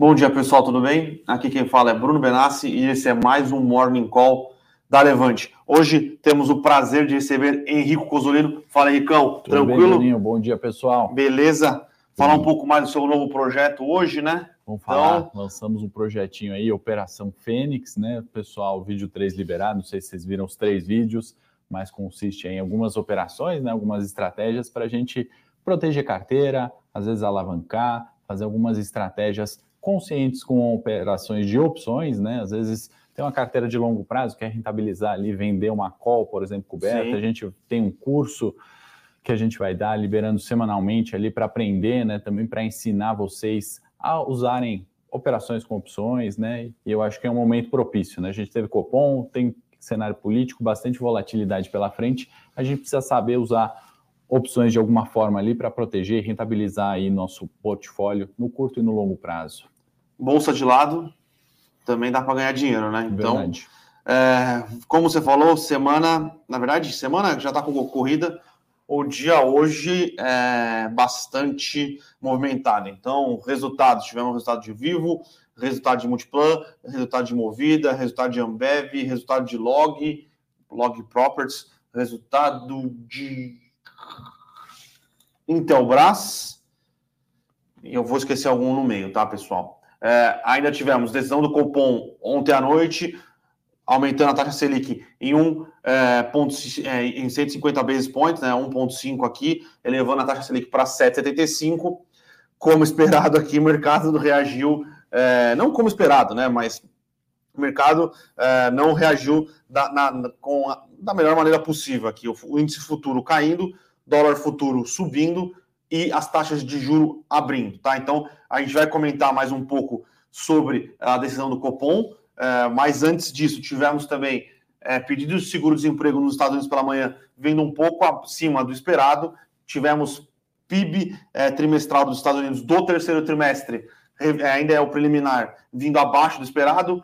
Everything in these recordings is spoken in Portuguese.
Bom dia, pessoal, tudo bem? Aqui quem fala é Bruno Benassi e esse é mais um Morning Call da Levante. Hoje temos o prazer de receber Henrico Cozolino. Fala, Henricão, tudo tranquilo? Bem, bom dia, pessoal. Beleza? Falar um pouco mais do seu novo projeto hoje, né? Vamos falar, então... lançamos um projetinho aí, Operação Fênix, né? Pessoal, vídeo 3 liberado, não sei se vocês viram os três vídeos, mas consiste em algumas operações, né? Algumas estratégias para a gente proteger carteira, às vezes alavancar, fazer algumas estratégias conscientes com operações de opções, né? Às vezes tem uma carteira de longo prazo, quer rentabilizar ali, vender uma call, por exemplo, coberta. Sim. A gente tem um curso que a gente vai dar liberando semanalmente ali para aprender, né? Também para ensinar vocês a usarem operações com opções, né? E eu acho que é um momento propício, né? A gente teve Copom, tem cenário político, bastante volatilidade pela frente. A gente precisa saber usar opções de alguma forma ali para proteger e rentabilizar aí nosso portfólio no curto e no longo prazo. Bolsa de lado também dá para ganhar dinheiro, né? Então, é, como você falou, semana, na verdade, semana já está com corrida, o dia hoje é bastante movimentado. Então, resultados, tivemos resultado de Vivo, resultado de Multiplan, resultado de Movida, resultado de Ambev, resultado de Log, Log Properties, resultado de Intelbras, eu vou esquecer algum no meio, tá, pessoal? É, ainda tivemos decisão do Copom ontem à noite, aumentando a taxa Selic em, um, é, ponto, é, em 150 basis points, né, 1,5 aqui, elevando a taxa Selic para 7,75. Como esperado aqui, o mercado reagiu, é, não como esperado, né, mas o mercado é, não reagiu da, na, com a, da melhor maneira possível aqui. O, o índice futuro caindo, dólar futuro subindo e as taxas de juro abrindo, tá? Então a gente vai comentar mais um pouco sobre a decisão do Copom, é, mas antes disso tivemos também é, pedidos de seguro-desemprego nos Estados Unidos pela manhã vindo um pouco acima do esperado, tivemos PIB é, trimestral dos Estados Unidos do terceiro trimestre ainda é o preliminar, vindo abaixo do esperado,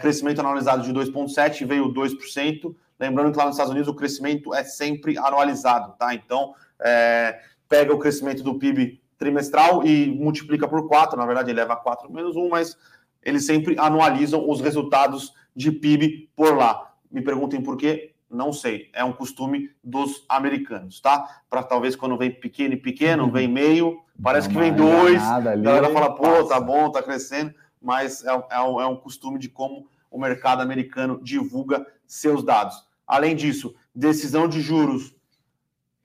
crescimento analisado de 2,7%, veio 2%. Lembrando que lá nos Estados Unidos o crescimento é sempre anualizado, tá? Então, é, pega o crescimento do PIB trimestral e multiplica por 4, na verdade, ele leva 4 menos 1, mas eles sempre anualizam os resultados de PIB por lá. Me perguntem por quê? Não sei. É um costume dos americanos, tá? Para talvez quando vem pequeno e pequeno, uhum. vem meio, parece que vem dois, a galera fala, pô, tá bom, tá crescendo, mas é, é, é um costume de como o mercado americano divulga seus dados. Além disso, decisão de juros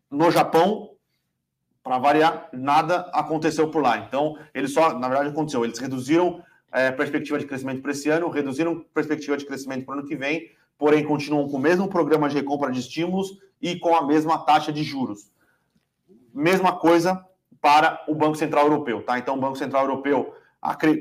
no Japão, para variar, nada aconteceu por lá. Então, eles só, na verdade, aconteceu. Eles reduziram é, perspectiva de crescimento para esse ano, reduziram perspectiva de crescimento para o ano que vem, porém continuam com o mesmo programa de recompra de estímulos e com a mesma taxa de juros. Mesma coisa para o Banco Central Europeu, tá? Então, o Banco Central Europeu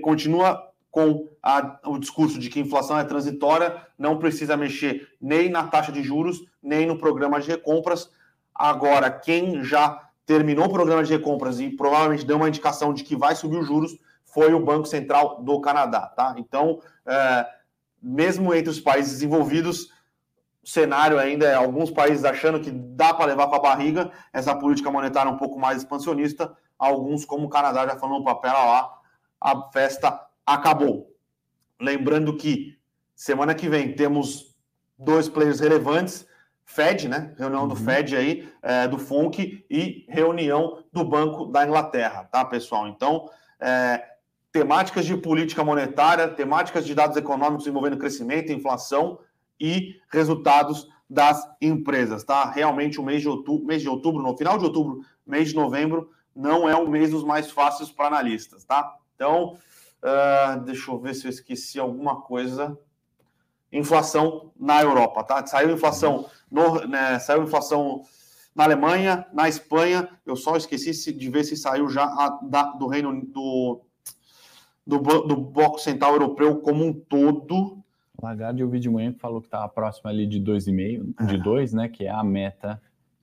continua com a, o discurso de que inflação é transitória, não precisa mexer nem na taxa de juros, nem no programa de recompras. Agora, quem já terminou o programa de recompras e provavelmente deu uma indicação de que vai subir os juros foi o Banco Central do Canadá, tá? Então, é, mesmo entre os países desenvolvidos, o cenário ainda é alguns países achando que dá para levar com a barriga essa política monetária um pouco mais expansionista, alguns, como o Canadá, já falando, papel lá, a festa acabou. Lembrando que semana que vem temos dois players relevantes, Fed, né? Reunião uhum. do Fed aí, é, do FONC e reunião do Banco da Inglaterra, tá, pessoal? Então, é, temáticas de política monetária, temáticas de dados econômicos envolvendo crescimento, inflação e resultados das empresas, tá? Realmente o mês de outubro, mês de outubro, no final de outubro, mês de novembro, não é um mês dos mais fáceis para analistas, tá? Então, uh, deixa eu ver se eu esqueci alguma coisa. Inflação na Europa, tá? Saiu inflação, no, né, saiu inflação na Alemanha, na Espanha. Eu só esqueci de ver se saiu já a, da, do Reino do do, do Bloco Central Europeu como um todo. Lagarde, eu vi de manhã que falou que estava próximo ali de 2,5, é. de 2, né, que é a meta.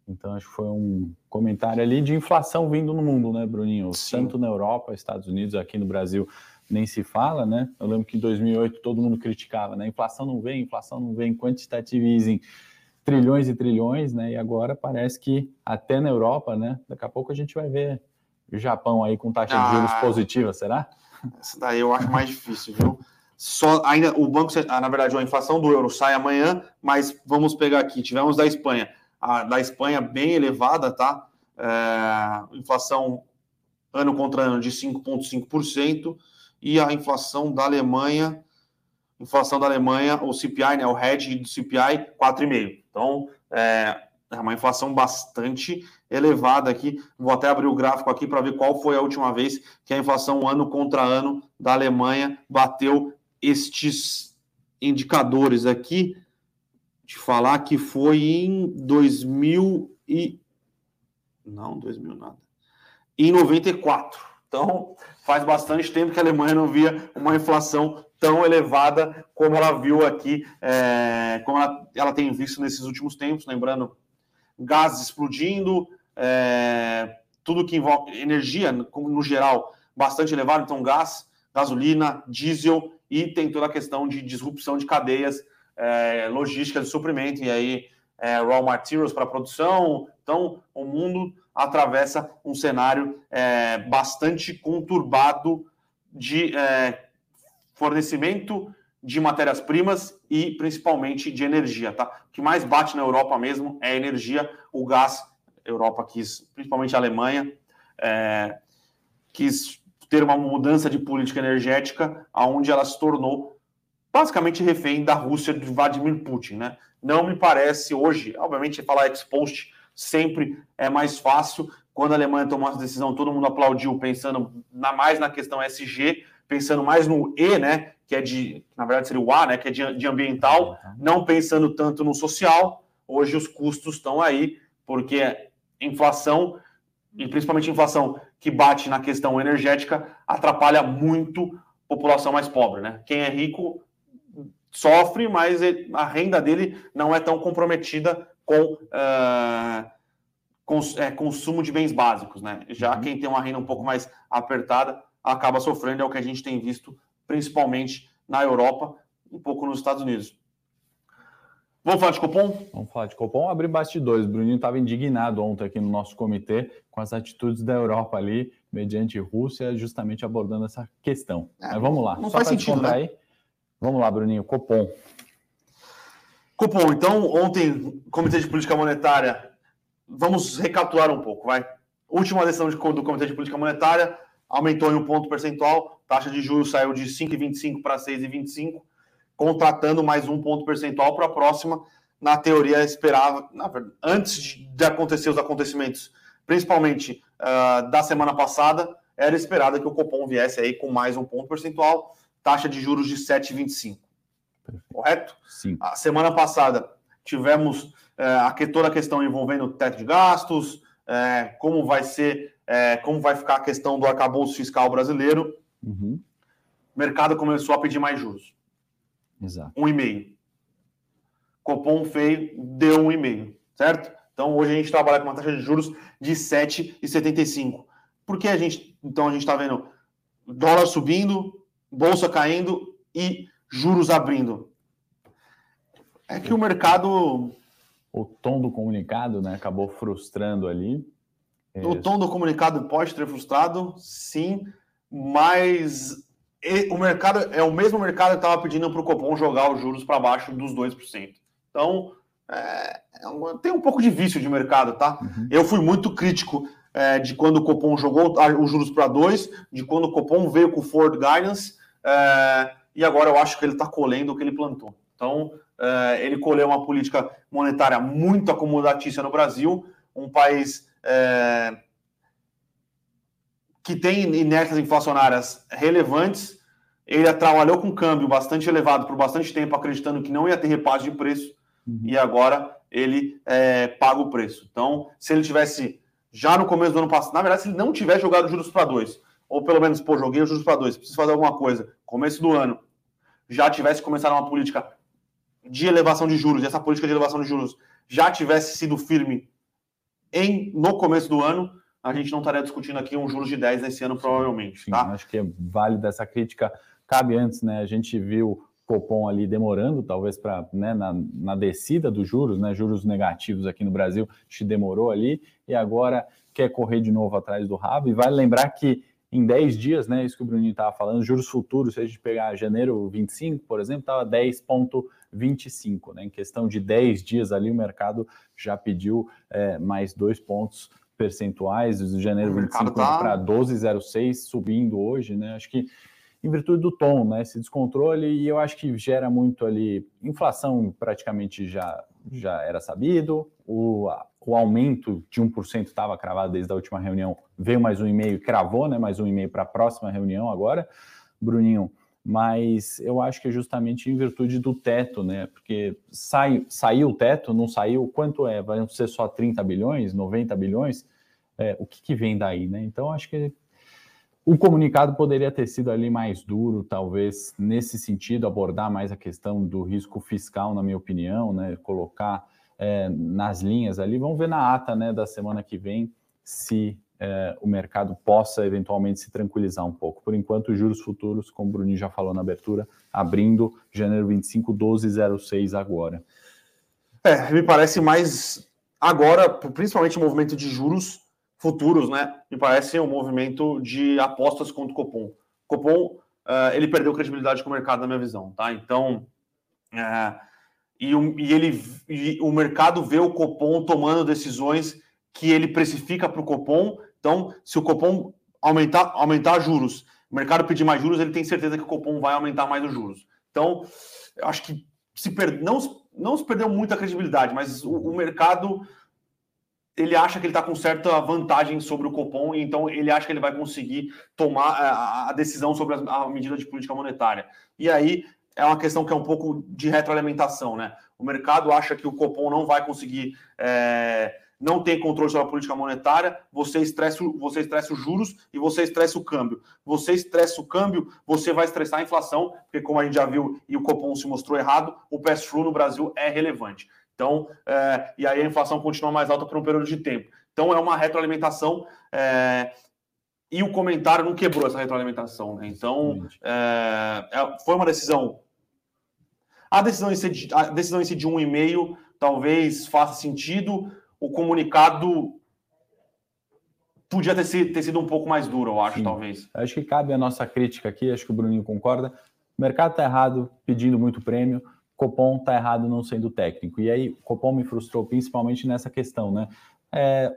Então, acho que foi um comentário ali de inflação vindo no mundo, né, Bruninho? Sim. Tanto na Europa, Estados Unidos, aqui no Brasil, nem se fala, né? Eu lembro que em 2008 todo mundo criticava, né? Inflação não vem, inflação não vem, quantitative easing, trilhões e trilhões, né? E agora parece que até na Europa, né? Daqui a pouco a gente vai ver o Japão aí com taxa ah. de juros ah. positiva, será? Essa daí eu acho mais difícil, viu? Só ainda o banco, ah, na verdade, a inflação do euro sai amanhã, mas vamos pegar aqui. Tivemos da Espanha, a da Espanha bem elevada, tá? É, inflação ano contra ano de 5,5% e a inflação da Alemanha, inflação da Alemanha, o CPI, né, o hedge do CPI, 4,5%. Então, é, é uma inflação bastante elevada aqui. Vou até abrir o gráfico aqui para ver qual foi a última vez que a inflação ano contra ano da Alemanha bateu estes indicadores aqui. De falar que foi em 2000 e não, 2000 nada. Em 94. Então, faz bastante tempo que a Alemanha não via uma inflação tão elevada como ela viu aqui, é, como ela, ela tem visto nesses últimos tempos. Lembrando, gás explodindo, é, tudo que envolve energia, no geral, bastante elevado, então gás, gasolina, diesel e tem toda a questão de disrupção de cadeias é, logísticas de suprimento, e aí é, raw materials para produção. Então, o mundo atravessa um cenário é, bastante conturbado de é, fornecimento de matérias-primas e principalmente de energia, tá? O que mais bate na Europa mesmo é a energia, o gás. Europa quis, principalmente a Alemanha, é, quis ter uma mudança de política energética, aonde ela se tornou basicamente refém da Rússia de Vladimir Putin, né? Não me parece hoje, obviamente falar ex-post sempre é mais fácil. Quando a Alemanha tomou essa decisão, todo mundo aplaudiu, pensando na, mais na questão SG, pensando mais no E, né? Que é de, na verdade seria o A, né? Que é de, de ambiental, não pensando tanto no social. Hoje os custos estão aí, porque inflação, e principalmente inflação que bate na questão energética, atrapalha muito a população mais pobre, né? Quem é rico sofre, mas a renda dele não é tão comprometida com, uh, cons é, consumo de bens básicos, né? Já uhum. quem tem uma renda um pouco mais apertada acaba sofrendo, é o que a gente tem visto principalmente na Europa, um pouco nos Estados Unidos. Vamos falar de Copom? Vamos falar de Copom. Abrir bastidores. O Bruninho estava indignado ontem aqui no nosso comitê com as atitudes da Europa ali, mediante Rússia, justamente abordando essa questão. É, Mas vamos lá. Não Só faz sentido, né? Aí. Vamos lá, Bruninho. Copom. Copom, então, ontem, Comitê de Política Monetária, vamos recapitular um pouco, vai. Última decisão de, do Comitê de Política Monetária, aumentou em um ponto percentual, taxa de juros saiu de 5,25 para 6,25, contratando mais um ponto percentual para a próxima. Na teoria, esperava, na verdade, antes de acontecer os acontecimentos, principalmente uh, da semana passada, era esperada que o Copom viesse aí com mais um ponto percentual, taxa de juros de 7,25. Correto? Sim. A semana passada tivemos é, aqui, toda a questão envolvendo o teto de gastos, é, como vai ser, é, como vai ficar a questão do arcabouço fiscal brasileiro. Uhum. O mercado começou a pedir mais juros. Exato. Um e meio. Copom feio deu um e meio, certo? Então hoje a gente trabalha com uma taxa de juros de 7,75. Por que a gente, então a gente está vendo dólar subindo, bolsa caindo e juros abrindo. É que o mercado. O tom do comunicado né, acabou frustrando ali. O tom do comunicado pode ter frustrado, sim, mas o mercado é o mesmo mercado que estava pedindo para o Copom jogar os juros para baixo dos 2%. Então, é, é tem um pouco de vício de mercado, tá? Uhum. Eu fui muito crítico é, de quando o Copom jogou os juros para 2%, de quando o Copom veio com o Forward Guidance. É, e agora eu acho que ele está colhendo o que ele plantou. Então, é, ele colheu uma política monetária muito acomodatícia no Brasil, um país é, que tem inércias inflacionárias relevantes. Ele trabalhou com câmbio bastante elevado por bastante tempo, acreditando que não ia ter repasse de preço, uhum. e agora ele é, paga o preço. Então, se ele tivesse já no começo do ano passado, na verdade, se ele não tivesse jogado juros para dois, ou pelo menos, pô, joguei os juros para dois, preciso fazer alguma coisa, começo do ano, já tivesse começado uma política de elevação de juros, e essa política de elevação de juros já tivesse sido firme em no começo do ano, a gente não estaria discutindo aqui um juros de 10 nesse ano, provavelmente. Sim, tá? Acho que é válido essa crítica. Cabe antes, né? A gente viu Copom ali demorando, talvez para né, na, na, descida dos juros, né? Juros negativos aqui no Brasil, que demorou ali, e agora quer correr de novo atrás do rabo. E vale lembrar que em 10 dias, né? Isso que o Bruninho estava falando, juros futuros, se a gente pegar janeiro 25, por exemplo, estava 10,25, né? Em questão de 10 dias ali, o mercado já pediu é, mais dois pontos percentuais, de janeiro 25 tá... para 12,06, subindo hoje, né? Acho que em virtude do tom, né? Esse descontrole, e eu acho que gera muito ali. Inflação praticamente já, já era sabido, o, o aumento de 1% estava cravado desde a última reunião, veio mais um e-mail, cravou, né? Mais um e-mail para a próxima reunião agora, Bruninho. Mas eu acho que é justamente em virtude do teto, né? Porque sai, saiu o teto, não saiu, quanto é? Vai ser só 30 bilhões, 90 bilhões? É, o que, que vem daí, né? Então, acho que o comunicado poderia ter sido ali mais duro, talvez nesse sentido, abordar mais a questão do risco fiscal, na minha opinião, né? Colocar é, nas linhas ali. Vamos ver na ata né, da semana que vem se é, o mercado possa eventualmente se tranquilizar um pouco. Por enquanto, juros futuros, como o Bruninho já falou na abertura, abrindo janeiro 25, 12,06 agora. É, me parece mais agora, principalmente o movimento de juros futuros, né? Me parece um movimento de apostas contra o Copom. Copom, uh, ele perdeu credibilidade com o mercado, na minha visão, tá? Então, uh, e, e, ele, e o mercado vê o Copom tomando decisões que ele precifica para o Copom. Então, se o Copom aumentar, aumentar juros, o mercado pedir mais juros, ele tem certeza que o Copom vai aumentar mais os juros. Então, eu acho que se per... não, não se perdeu muita credibilidade, mas o, o mercado ele acha que ele está com certa vantagem sobre o Copom, então ele acha que ele vai conseguir tomar a, a decisão sobre a, medida de política monetária. E aí é uma questão que é um pouco de retroalimentação, né? O mercado acha que o Copom não vai conseguir, é, não tem controle sobre a política monetária, você estressa, você estressa os juros e você estressa o câmbio. Você estressa o câmbio, você vai estressar a inflação, porque como a gente já viu e o Copom se mostrou errado, o pass-through no Brasil é relevante. Então, é, e aí a inflação continua mais alta por um período de tempo. Então, é uma retroalimentação é, e o comentário não quebrou essa retroalimentação. Né? Então, é, é, foi uma decisão. A decisão em si de, a decisão em si de um e-mail talvez faça sentido. O comunicado podia ter sido, ter sido um pouco mais duro, eu acho, Sim. talvez. Acho que cabe a nossa crítica aqui, acho que o Bruninho concorda. O mercado está errado, pedindo muito prêmio. Copom está errado não sendo técnico. E aí, Copom me frustrou principalmente nessa questão, né? É,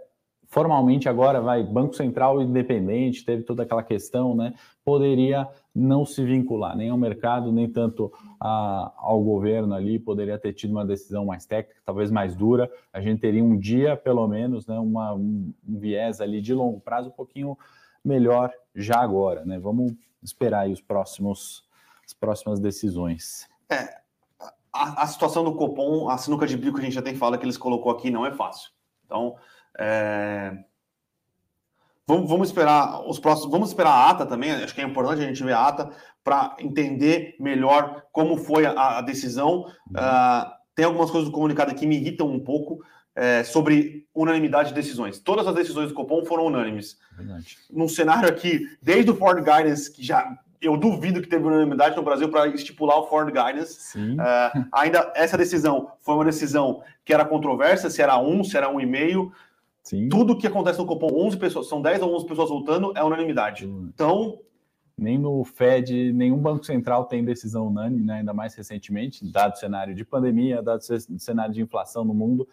formalmente agora vai Banco Central independente, teve toda aquela questão, né? Poderia não se vincular nem ao mercado, nem tanto a, ao governo ali, poderia ter tido uma decisão mais técnica, talvez mais dura. A gente teria um dia, pelo menos, né? Uma, um, viés ali de longo prazo um pouquinho melhor já agora, né? Vamos esperar aí os próximos, as próximas decisões. É, a, a, situação do Copom, a sinuca de bico que a gente já tem falado que eles colocou aqui, não é fácil. Então, é... vamos, vamos, esperar os próximos. Vamos esperar a ata também. Acho que é importante a gente ver a ata para entender melhor como foi a, a decisão. Uh, tem algumas coisas do comunicado que me irritam um pouco. É, sobre unanimidade de decisões. Todas as decisões do Copom foram unânimes. Verdade. Num cenário aqui, desde o Ford Guidance, que já eu duvido que teve unanimidade no Brasil para estipular o Ford Guidance. Uh, ainda essa decisão foi uma decisão que era controversa, se era um, se era um e meio. Sim. Tudo que acontece no Copom, 11 pessoas, são 10 ou 11 pessoas voltando, é unanimidade. Sim. Então. Nem no Fed, nenhum banco central tem decisão unânime, né? ainda mais recentemente, dado o cenário de pandemia, dado o cenário de inflação no mundo.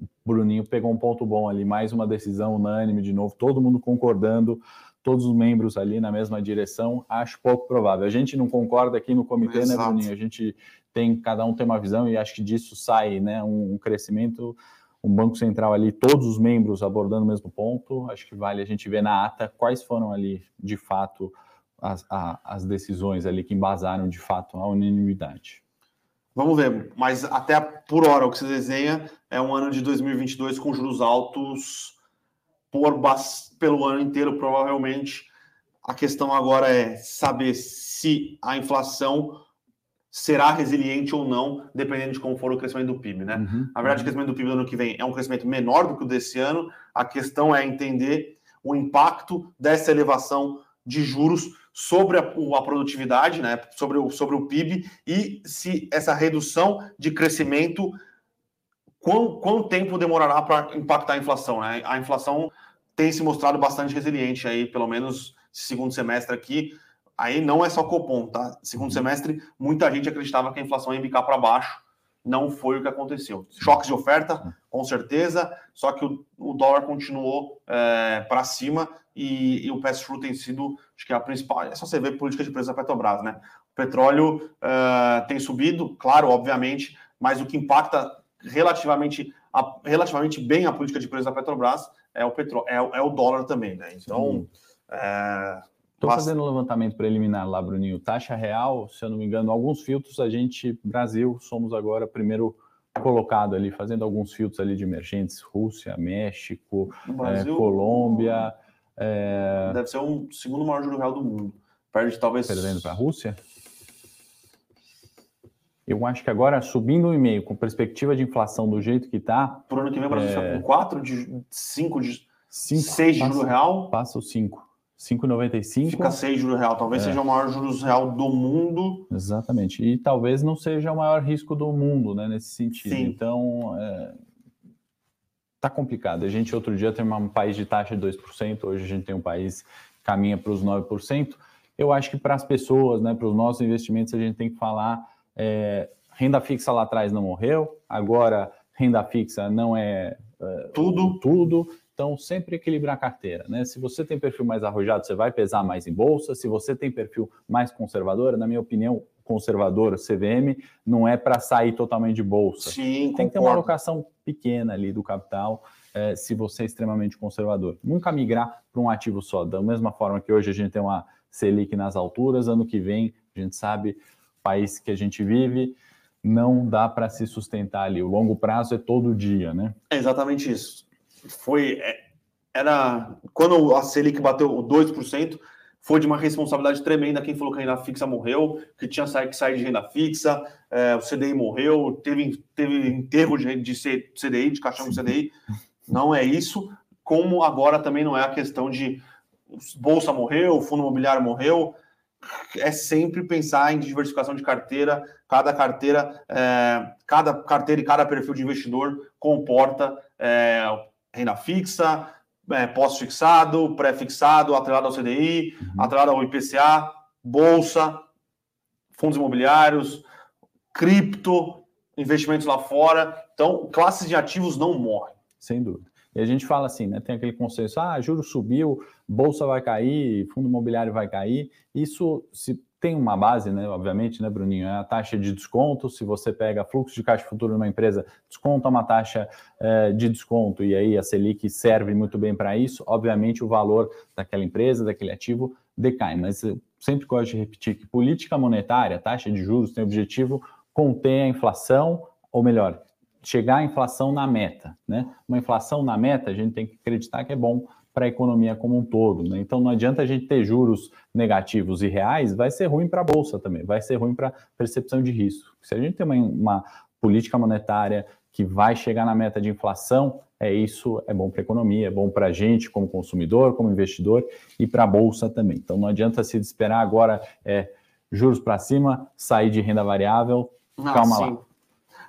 O Bruninho pegou um ponto bom ali, mais uma decisão unânime de novo, todo mundo concordando todos os membros ali na mesma direção, acho pouco provável. A gente não concorda aqui no comitê, né, Exato. né, Bruninho? A gente tem, cada um tem uma visão e acho que disso sai, né, um, um crescimento, um Banco Central ali, todos os membros abordando o mesmo ponto. Acho que vale a gente ver na ata quais foram ali, de fato, as, a, as decisões ali que embasaram, de fato, a unanimidade. Vamos ver, mas até por hora o que se desenha é um ano de 2022 com juros altos por pelo ano inteiro, provavelmente. A questão agora é saber se a inflação será resiliente ou não, dependendo de como for o crescimento do PIB, né? Uhum, Na verdade, uhum. o crescimento do PIB do ano que vem é um crescimento menor do que o desse ano. A questão é entender o impacto dessa elevação de juros sobre a, a, produtividade, né, sobre o, sobre o PIB, e se essa redução de crescimento, quão, quanto tempo demorará para impactar a inflação. Né? A inflação tem se mostrado bastante resiliente aí, pelo menos segundo semestre aqui, aí não é só Copom, tá? Segundo uhum. semestre, muita gente acreditava que a inflação ia bicar para baixo, não foi o que aconteceu. Choques de oferta, com certeza, só que o, o dólar continuou é, para cima e, e o pass-through tem sido, acho que é a principal, é só você ver política de preço da Petrobras, né? O petróleo é, tem subido, claro, obviamente, mas o que impacta relativamente, a, relativamente bem a política de preço da Petrobras é o, petro, é, é o dólar também, né? Então, é, Estou fazendo um levantamento preliminar lá, Bruninho. Taxa real, se eu não me engano, alguns filtros, a gente, Brasil, somos agora primeiro colocado ali, fazendo alguns filtros ali de emergentes, Rússia, México, Brasil, é, Colômbia. É... Deve ser o segundo maior juro real do mundo. Perde talvez. Perdendo para a Rússia? Eu acho que agora, subindo um e-mail com perspectiva de inflação do jeito que está. Por ano que vem, o Brasil é... com 4 de 5 de 6 de juro real. Passa o 5. 5,95. Fica 6 juros real. Talvez é. seja o maior juros real do mundo. Exatamente. E talvez não seja o maior risco do mundo, né, nesse sentido. Sim. Então, é, tá complicado. A gente outro dia tem um país de taxa de 2%, hoje a gente tem um país que caminha para os 9%. Eu acho que para as pessoas, né, para os nossos investimentos, a gente tem que falar é, renda fixa lá atrás não morreu, agora renda fixa não é, é tudo. tudo então, sempre equilibrar a carteira, né? Se você tem perfil mais arrojado, você vai pesar mais em bolsa. Se você tem perfil mais conservador, na minha opinião, conservador, CVM, não é para sair totalmente de bolsa. Sim, tem concordo. que ter uma alocação pequena ali do capital, é, se você é extremamente conservador. Nunca migrar para um ativo só. Da mesma forma que hoje a gente tem uma Selic nas alturas, ano que vem, a gente sabe, país que a gente vive, não dá para se sustentar ali. O longo prazo é todo dia, né? É exatamente isso foi é, era quando a Selic bateu 2%, foi de uma responsabilidade tremenda quem falou que a renda fixa morreu, que tinha que sair de renda fixa, é, o CDI morreu, teve, teve enterro de, de CDI, de caixão de CDI. Não é isso. Como agora também não é a questão de bolsa morreu, fundo imobiliário morreu. É sempre pensar em diversificação de carteira. Cada carteira, é, cada carteira e cada perfil de investidor comporta é, renda fixa, é, pós-fixado, pré-fixado, atrelado ao CDI, uhum. atrelado ao IPCA, bolsa, fundos imobiliários, cripto, investimentos lá fora. Então, classes de ativos não morrem. Sem dúvida. E a gente fala assim, né? Tem aquele consenso, ah, juro subiu, bolsa vai cair, fundo imobiliário vai cair. Isso, se tem uma base, né? Obviamente, né, Bruninho? É a taxa de desconto. Se você pega fluxo de caixa futuro numa empresa, desconta uma taxa é, de desconto, e aí a Selic serve muito bem para isso. Obviamente, o valor daquela empresa, daquele ativo, decai. Mas eu sempre gosto de repetir que política monetária, taxa de juros, tem o objetivo conter a inflação, ou melhor, chegar à inflação na meta. Né? Uma inflação na meta, a gente tem que acreditar que é bom para a economia como um todo. Né? Então não adianta a gente ter juros negativos e reais, vai ser ruim para a Bolsa também, vai ser ruim para a percepção de risco. Se a gente tem uma, uma, política monetária que vai chegar na meta de inflação, é isso, é bom para a economia, é bom para a gente como consumidor, como investidor e para a Bolsa também. Então não adianta se esperar agora é, juros para cima, sair de renda variável, ah, calma sim. lá.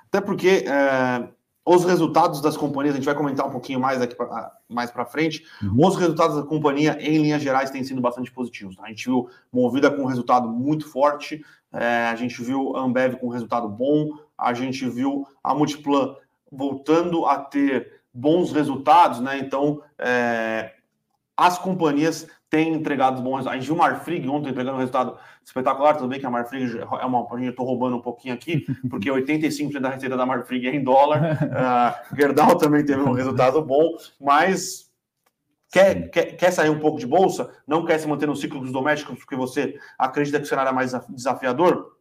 Até porque é, os resultados das companhias, a gente vai comentar um pouquinho mais aqui pra, mais para frente. Uhum. Os resultados da companhia, em linhas gerais, têm sido bastante positivos. Tá? A gente viu Movida com um resultado muito forte, é, a gente viu a Ambev com um resultado bom, a gente viu a Multiplan voltando a ter bons resultados, né? Então, é, as companhias têm entregado bons resultados. A gente viu o Marfrig ontem entregando um resultado espetacular. Tudo bem que a Marfrig é uma. Gente estou roubando um pouquinho aqui, porque 85% da receita da Marfrig é em dólar. Uh, Gerdau também teve um resultado bom, mas Quer, quer, quer, sair um pouco de bolsa? Não quer se manter no ciclo dos domésticos porque você acredita que o cenário é mais desafiador?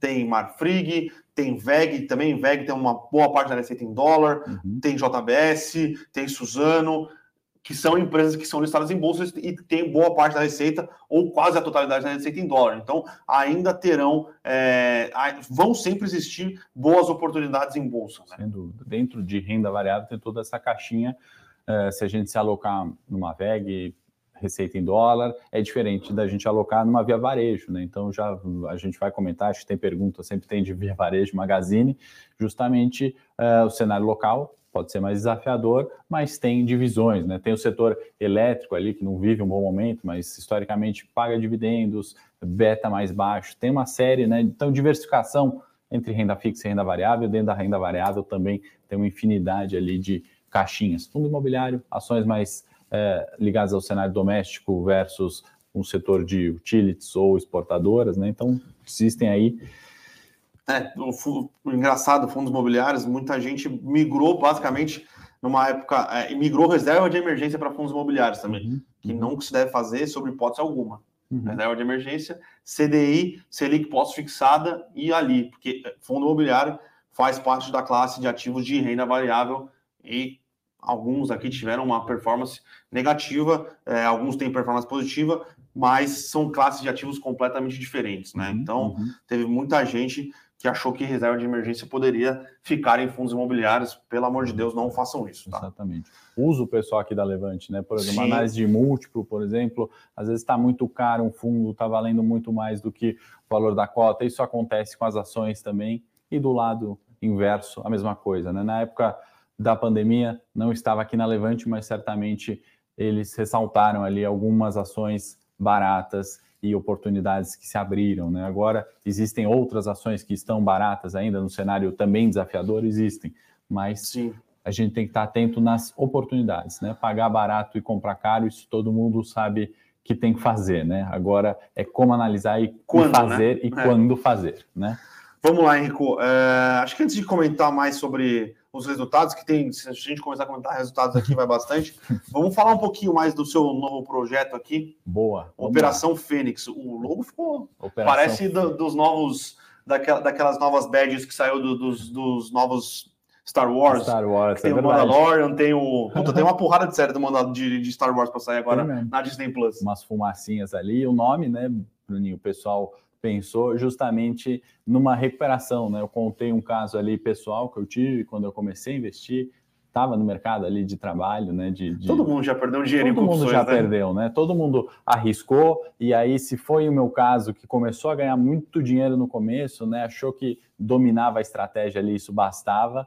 Tem Marfrig, tem VEG também. VEG tem uma boa parte da receita em dólar, uhum. tem JBS, tem Suzano que são empresas que são listadas em bolsas e têm boa parte da receita, ou quase a totalidade da receita em dólar. Então, ainda terão, é, vão sempre existir boas oportunidades em bolsa. Né? Sem dúvida. Dentro de renda variável tem toda essa caixinha. É, se a gente se alocar numa VEG, receita em dólar, é diferente da gente alocar numa via varejo, né? Então já a gente vai comentar, acho que tem pergunta, sempre tem de via varejo, magazine, justamente é, o cenário local pode ser mais desafiador, mas tem divisões, né? Tem o setor elétrico ali, que não vive um bom momento, mas historicamente paga dividendos, beta mais baixo, tem uma série, né? Então, diversificação entre renda fixa e renda variável, dentro da renda variável também tem uma infinidade ali de caixinhas. Fundo imobiliário, ações mais é, ligadas ao cenário doméstico versus um setor de utilities ou exportadoras, né? Então, existem aí é, o, o, engraçado, fundos imobiliários, muita gente migrou basicamente numa época, é, migrou reserva de emergência para fundos imobiliários também, uhum. que não se deve fazer sobre hipótese alguma. Uhum. Reserva de emergência, CDI, Selic pós-fixada e ali, porque é, fundo imobiliário faz parte da classe de ativos de renda variável e alguns aqui tiveram uma performance negativa, é, alguns têm performance positiva, mas são classes de ativos completamente diferentes, né? Uhum, então, uhum. teve muita gente que achou que reserva de emergência poderia ficar em fundos imobiliários. Pelo amor de Deus, não façam isso. Tá? Exatamente. Usa o pessoal aqui da Levante, né? Por exemplo, Sim. análise de múltiplo, por exemplo, às vezes está muito caro um fundo, está valendo muito mais do que o valor da cota. Isso acontece com as ações também. E do lado inverso, a mesma coisa, né? Na época da pandemia, não estava aqui na Levante, mas certamente eles ressaltaram ali algumas ações baratas e oportunidades que se abriram. Né? Agora, existem outras ações que estão baratas ainda no cenário também desafiador, existem, mas Sim. a gente tem que estar atento nas oportunidades. Né? Pagar barato e comprar caro, isso todo mundo sabe que tem que fazer. Né? Agora é como analisar e quando, fazer né? e é. quando fazer. Né? Vamos lá, Henrico. É, acho que antes de comentar mais sobre os resultados, que tem, se a gente começar a comentar resultados aqui, vai bastante. Vamos falar um pouquinho mais do seu novo projeto aqui. Boa. Operação lá. Fênix. O logo ficou. Operação parece do, dos novos. Daquelas, daquelas novas badges que saiu do, dos, dos novos Star Wars. Star Wars, tem é o Mandalorian, tem o. Puta, tem uma porrada de série do de, de Star Wars para sair agora na Disney Plus. Umas fumacinhas ali. O nome, né, Bruninho? O pessoal pensou justamente numa recuperação, né? Eu contei um caso ali pessoal que eu tive quando eu comecei a investir, estava no mercado ali de trabalho, né? De, de... Todo mundo já perdeu um dinheiro Todo mundo já né? perdeu, né? Todo mundo arriscou e aí se foi o meu caso que começou a ganhar muito dinheiro no começo, né? Achou que dominava a estratégia ali, isso bastava.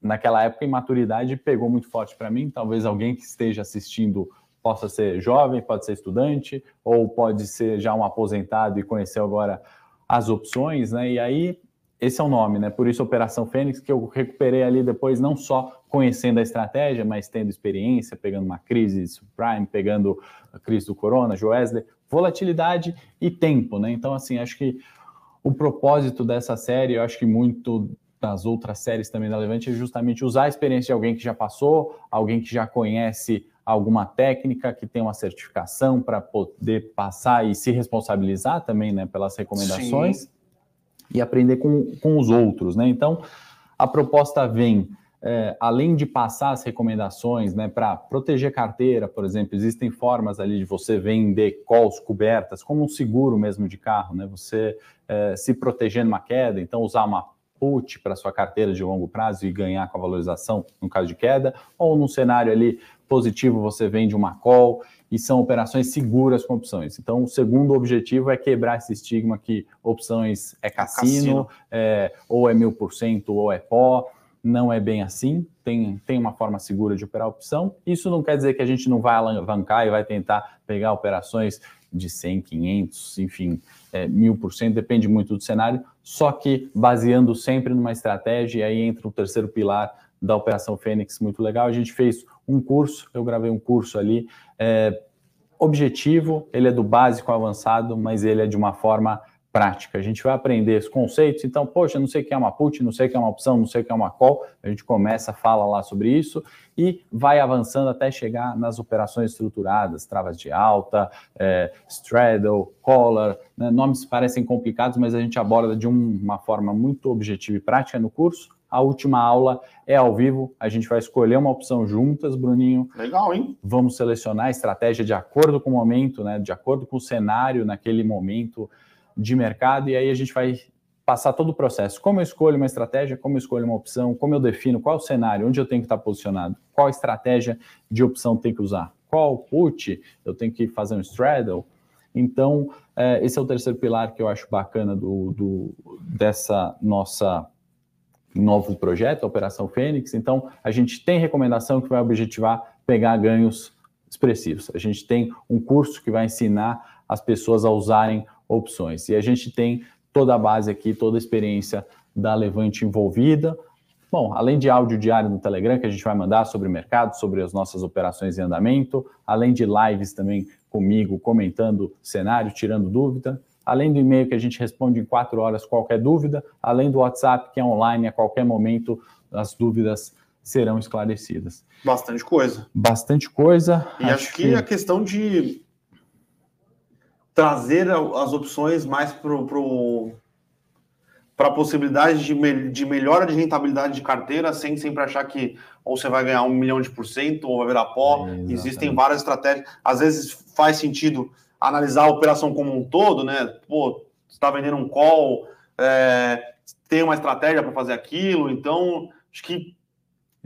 Naquela época, imaturidade pegou muito forte para mim. Talvez alguém que esteja assistindo possa ser jovem, pode ser estudante, ou pode ser já um aposentado e conheceu agora as opções, né? E aí, esse é o nome, né? Por isso, Operação Fênix, que eu recuperei ali depois, não só conhecendo a estratégia, mas tendo experiência, pegando uma crise subprime, pegando a crise do Corona, Joesley, volatilidade e tempo, né? Então, assim, acho que o propósito dessa série, eu acho que muito das outras séries também da Levante é justamente usar a experiência de alguém que já passou, alguém que já conhece alguma técnica que tem uma certificação para poder passar e se responsabilizar também né, pelas recomendações Sim. e aprender com, com os outros. Né? Então, a proposta vem, é, além de passar as recomendações né, para proteger carteira, por exemplo, existem formas ali de você vender calls cobertas, como um seguro mesmo de carro, né? você é, se proteger numa queda, então usar uma put para sua carteira de longo prazo e ganhar com a valorização no caso de queda, ou num cenário ali positivo você vende uma call e são operações seguras com opções. Então, o segundo objetivo é quebrar esse estigma que opções é cassino, cassino. É, ou é mil por cento ou é pó. Não é bem assim, tem, tem uma forma segura de operar opção. Isso não quer dizer que a gente não vai alavancar e vai tentar pegar operações de 100, 500, enfim, é, mil por cento, depende muito do cenário, só que baseando sempre numa estratégia, e aí entra o terceiro pilar da Operação Fênix, muito legal. A gente fez um curso, eu gravei um curso ali, é, objetivo, ele é do básico ao avançado, mas ele é de uma forma prática. A gente vai aprender os conceitos, então, poxa, não sei o que é uma put, não sei o que é uma opção, não sei o que é uma call, a gente começa, fala lá sobre isso e vai avançando até chegar nas operações estruturadas, travas de alta, é, straddle, collar, né? nomes parecem complicados, mas a gente aborda de um, uma forma muito objetiva e prática no curso, a última aula é ao vivo. A gente vai escolher uma opção juntas, Bruninho. Legal, hein? Vamos selecionar a estratégia de acordo com o momento, né? De acordo com o cenário naquele momento de mercado. E aí a gente vai passar todo o processo. Como eu escolho uma estratégia, como eu escolho uma opção, como eu defino qual cenário, onde eu tenho que estar posicionado, qual estratégia de opção tem que usar, qual put eu tenho que fazer um straddle. Então, é, esse é o terceiro pilar que eu acho bacana do, do dessa nossa novo projeto, Operação Fênix. Então, a gente tem recomendação que vai objetivar pegar ganhos expressivos. A gente tem um curso que vai ensinar as pessoas a usarem opções. E a gente tem toda a base aqui, toda a experiência da Levante envolvida. Bom, além de áudio diário no Telegram, que a gente vai mandar sobre o mercado, sobre as nossas operações em andamento, além de lives também comigo, comentando cenário, tirando dúvida, além do e-mail que a gente responde em quatro horas qualquer dúvida, além do WhatsApp que é online a qualquer momento as dúvidas serão esclarecidas. Bastante coisa. Bastante coisa. E acho, acho que, que a questão de trazer as opções mais para pro, a possibilidade de, me, de melhora de rentabilidade de carteira, sem sempre achar que ou você vai ganhar um milhão de por cento ou vai virar pó. É, Existem várias estratégias. Às vezes faz sentido analisar a operação como um todo, né? Pô, você está vendendo um call, é, tem uma estratégia para fazer aquilo, então acho que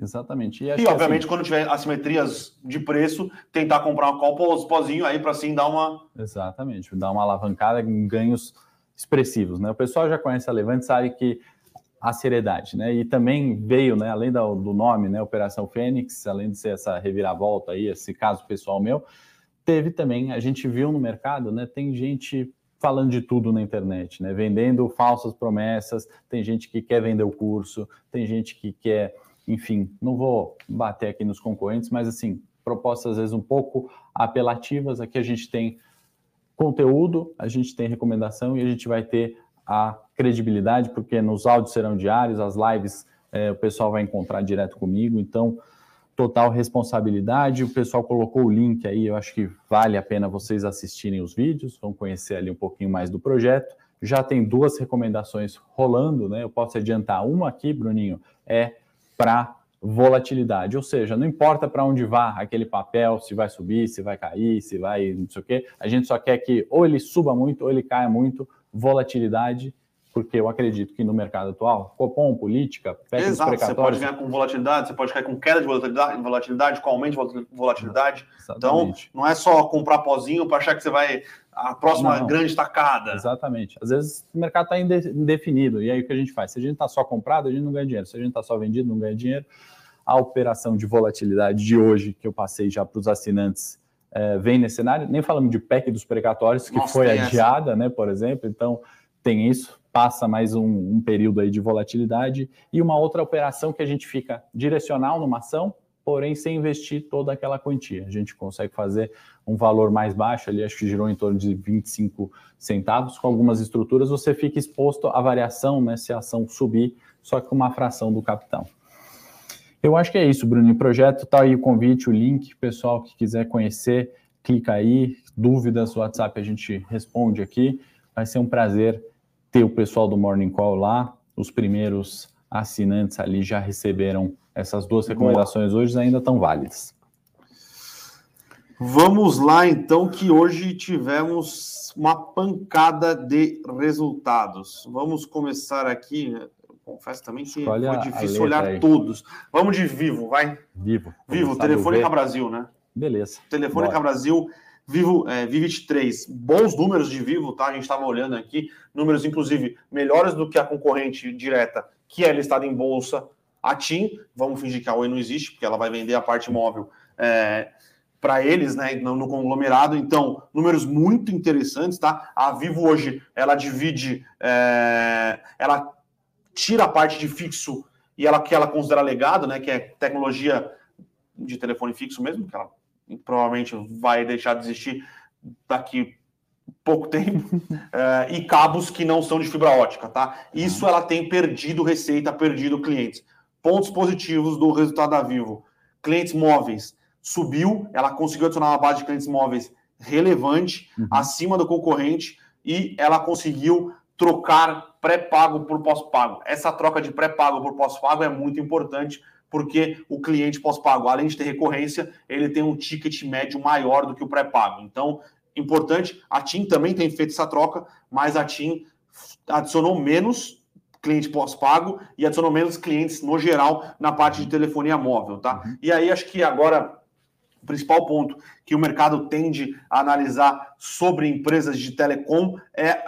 Exatamente. E, e obviamente, assim, quando tiver assimetrias de preço, tentar comprar uma copa pozinho aí para assim dar uma. Exatamente, dar uma alavancada em ganhos expressivos. Né? O pessoal já conhece a Levante, sabe que a seriedade, né? E também veio, né, além do, do nome, né, Operação Fênix, além de ser essa reviravolta aí, esse caso pessoal meu, teve também, a gente viu no mercado, né, tem gente falando de tudo na internet, né, vendendo falsas promessas, tem gente que quer vender o curso, tem gente que quer enfim, não vou bater aqui nos concorrentes, mas assim, propostas às vezes um pouco apelativas. Aqui a gente tem conteúdo, a gente tem recomendação e a gente vai ter a credibilidade, porque nos áudios serão diários, as lives é, o pessoal vai encontrar direto comigo, então total responsabilidade. O pessoal colocou o link aí, eu acho que vale a pena vocês assistirem os vídeos, vão conhecer ali um pouquinho mais do projeto. Já tem duas recomendações rolando, né? Eu posso adiantar uma aqui, Bruninho, é para volatilidade, ou seja, não importa para onde vá aquele papel, se vai subir, se vai cair, se vai não sei o quê, a gente só quer que ou ele suba muito ou ele caia muito, volatilidade, porque eu acredito que no mercado atual, Copom, política, Exato, você pode ganhar com volatilidade, você pode cair com queda de volatilidade, volatilidade com aumento de volatilidade. Exatamente. Então, não é só comprar pozinho para achar que você vai a próxima não, grande tacada. Exatamente. Às vezes o mercado está indefinido. E aí o que a gente faz? Se a gente está só comprado, a gente não ganha dinheiro. Se a gente está só vendido, não ganha dinheiro. A operação de volatilidade de hoje, que eu passei já para os assinantes, é, vem nesse cenário. Nem falamos de PEC dos precatórios, que Nossa, foi adiada, essa. né, por exemplo. Então, tem isso. Passa mais um, um período aí de volatilidade. E uma outra operação que a gente fica direcional numa ação, porém sem investir toda aquela quantia. A gente consegue fazer um valor mais baixo, ali acho que girou em torno de 25 centavos, com algumas estruturas você fica exposto à variação, né, se a ação subir, só que com uma fração do capital. Eu acho que é isso, Bruno. O projeto tá aí o convite, o link, pessoal que quiser conhecer, clica aí, dúvidas, WhatsApp a gente responde aqui. Vai ser um prazer ter o pessoal do Morning Call lá. Os primeiros assinantes ali já receberam essas duas recomendações hoje ainda estão válidas. Vamos lá, então, que hoje tivemos uma pancada de resultados. Vamos começar aqui. confesso também que Escolhe foi difícil olhar aí. todos. Vamos de vivo, vai? Vivo. Vivo, Telefônica Brasil, né? Beleza. Telefônica Bora. Brasil, Vivo, é, Vivit 3. Bons números de Vivo, tá? A gente estava olhando aqui. Números, inclusive, melhores do que a concorrente direta, que é listada em bolsa a TIM, vamos fingir que a Oi não existe, porque ela vai vender a parte móvel é, para eles, né, no, no, conglomerado. Então, números muito interessantes, tá? A Vivo hoje, ela divide, é, ela tira a parte de fixo e ela que ela considera legado, né, que é tecnologia de telefone fixo mesmo, que ela provavelmente vai deixar de existir daqui pouco tempo, é, e cabos que não são de fibra ótica, tá? Isso ela tem perdido receita, perdido clientes pontos positivos do resultado da Vivo. Clientes móveis subiu, ela conseguiu adicionar uma base de clientes móveis relevante, uhum. acima do concorrente, e ela conseguiu trocar pré-pago por pós-pago. Essa troca de pré-pago por pós-pago é muito importante, porque o cliente pós-pago, além de ter recorrência, ele tem um ticket médio maior do que o pré-pago. Então, importante, a TIM também tem feito essa troca, mas a TIM adicionou menos cliente pós-pago e adicionou menos clientes no geral na parte de telefonia móvel, tá? Uhum. E aí acho que agora o principal ponto que o mercado tende a analisar sobre empresas de telecom é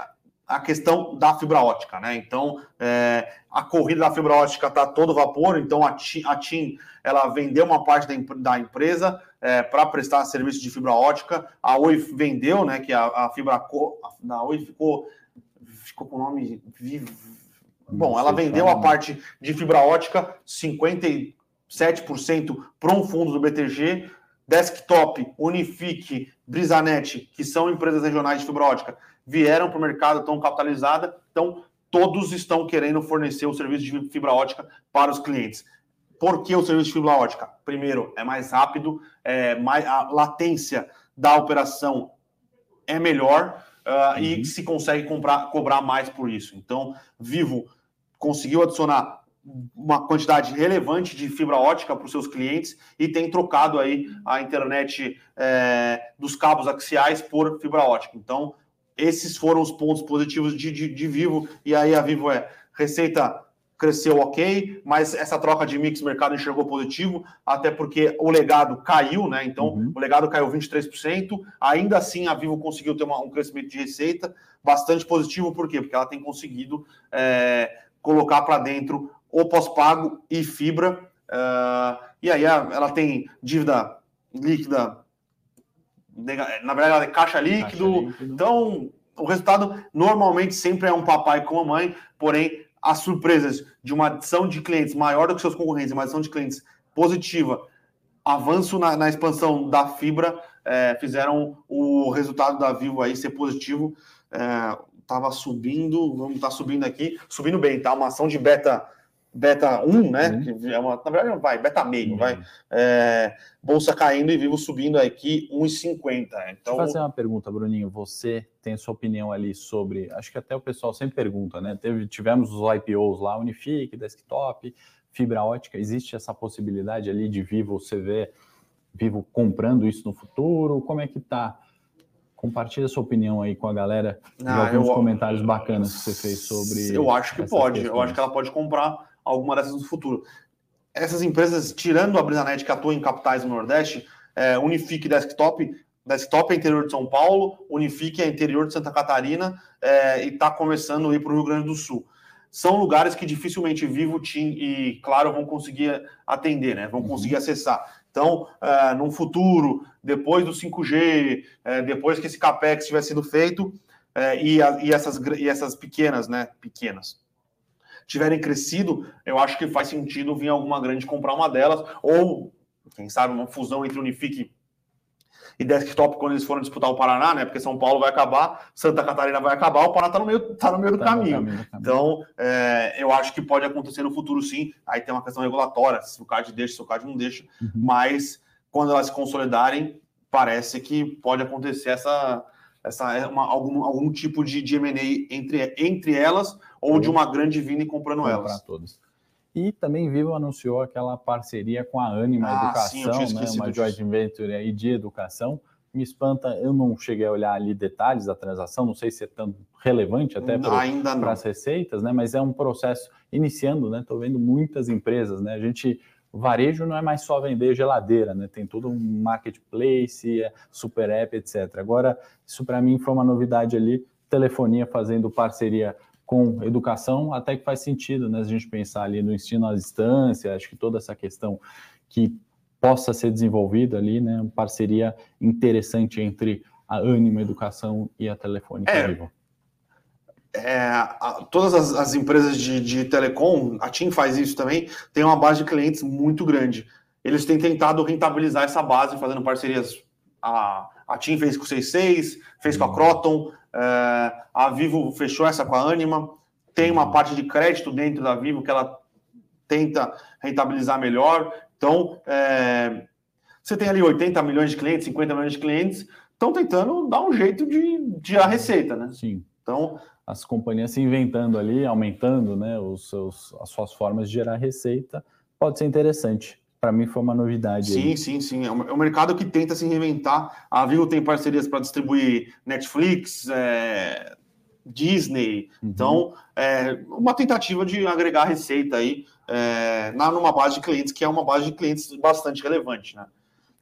a questão da fibra ótica, né? Então, é, a corrida da fibra ótica está todo vapor, então a TIM, a TIM ela vendeu uma parte da, da empresa é, para prestar serviço de fibra ótica, a Oi vendeu, né? Que a, a fibra da Oi ficou, ficou com o nome Bom, ela vendeu a parte de fibra ótica, 57% para um fundo do BTG, Desktop, Unifique, Brisanet, que são empresas regionais de fibra ótica, vieram para o mercado, estão capitalizadas, então todos estão querendo fornecer o serviço de fibra ótica para os clientes. Por que o serviço de fibra ótica? Primeiro, é mais rápido, é mais, a latência da operação é melhor uh, uhum. e se consegue comprar, cobrar mais por isso. Então, Vivo conseguiu adicionar uma quantidade relevante de fibra ótica para os seus clientes e tem trocado aí a internet é, dos cabos axiais por fibra ótica. Então, esses foram os pontos positivos de, de, de Vivo, e aí a Vivo é receita cresceu ok, mas essa troca de mix mercado enxergou positivo, até porque o legado caiu, né? Então, uhum. o legado caiu 23%. Ainda assim, a Vivo conseguiu ter uma, um crescimento de receita bastante positivo, por quê? Porque ela tem conseguido é, colocar para dentro o pós-pago e fibra. Uh, e aí ela tem dívida líquida na verdade, é caixa líquido. caixa líquido. Então, o resultado normalmente sempre é um papai com a mãe, porém, as surpresas de uma adição de clientes maior do que seus concorrentes, uma adição de clientes positiva, avanço na, na expansão da fibra, é, fizeram o resultado da Vivo aí ser positivo. É, tava subindo, vamos estar tá subindo aqui, subindo bem, tá? Uma ação de beta beta 1, né? Uhum. Que é uma, na verdade, não vai, beta meio, uhum. vai. É, bolsa caindo e vivo subindo aqui 1,50. Então, Deixa eu fazer uma pergunta, Bruninho. Você tem sua opinião ali sobre. Acho que até o pessoal sempre pergunta, né? Teve, tivemos os IPOs lá, Unifique, Desktop, fibra ótica. Existe essa possibilidade ali de Vivo você ver Vivo comprando isso no futuro? Como é que tá? Compartilha sua opinião aí com a galera. Ah, alguns eu, comentários bacanas que você fez sobre. Eu acho que pode. Questões. Eu acho que ela pode comprar alguma dessas no futuro. Essas empresas, tirando a Brisanet que atua em capitais no Nordeste, é, Unifique Desktop, Desktop é interior de São Paulo, Unifique é interior de Santa Catarina é, e está começando a ir para o Rio Grande do Sul. São lugares que dificilmente Vivo, TIM e Claro vão conseguir atender, né? vão uhum. conseguir acessar. Então, é, no futuro, depois do 5G, é, depois que esse CAPEX tiver sido feito, é, e, a, e, essas, e essas pequenas, né? Pequenas, tiverem crescido, eu acho que faz sentido vir alguma grande comprar uma delas, ou, quem sabe, uma fusão entre Unifique e desktop quando eles forem disputar o Paraná, né? Porque São Paulo vai acabar, Santa Catarina vai acabar, o Paraná está no meio, tá no meio do tá caminho. caminho. Tá então, é, eu acho que pode acontecer no futuro sim. Aí tem uma questão regulatória, se o CAD deixa, se o CAD não deixa, uhum. mas quando elas se consolidarem, parece que pode acontecer essa, essa é uma, algum, algum tipo de, de M&A entre, entre elas ou de uma grande vinda e comprando elas. todos. E também Vivo anunciou aquela parceria com a Anima ah, Educação, sim, né, uma joint venture aí de educação. Me espanta, eu não cheguei a olhar ali detalhes da transação, não sei se é tão relevante até para as receitas, né? Mas é um processo iniciando, né? Estou vendo muitas empresas, né? A gente varejo não é mais só vender geladeira, né? Tem todo um marketplace, é super app, etc. Agora, isso para mim foi uma novidade ali, telefonia fazendo parceria com educação, até que faz sentido, né? A gente pensar ali no ensino à distância, acho que toda essa questão que possa ser desenvolvida ali, né? Uma parceria interessante entre a Anima Educação e a Telefônica é, Vivo é, a, todas as, as empresas de, de, telecom, a TIM faz isso também, tem uma base de clientes muito grande. Eles têm tentado rentabilizar essa base, fazendo parcerias. A, a TIM fez com o 66, fez com a uhum. Croton, é, a Vivo fechou essa com a Anima. Tem uma parte de crédito dentro da Vivo que ela tenta rentabilizar melhor. Então, é, você tem ali 80 milhões de clientes, 50 milhões de clientes, estão tentando dar um jeito de tirar receita, né? Sim. Então, as companhias se inventando ali, aumentando né, os seus, as suas formas de gerar receita, pode ser interessante. Para mim foi uma novidade. Sim, aí. sim, sim. É um, é um, mercado que tenta se reinventar. A Vivo tem parcerias para distribuir Netflix, é, Disney. Uhum. Então, é uma tentativa de agregar receita aí é, na, numa base de clientes, que é uma base de clientes bastante relevante, né?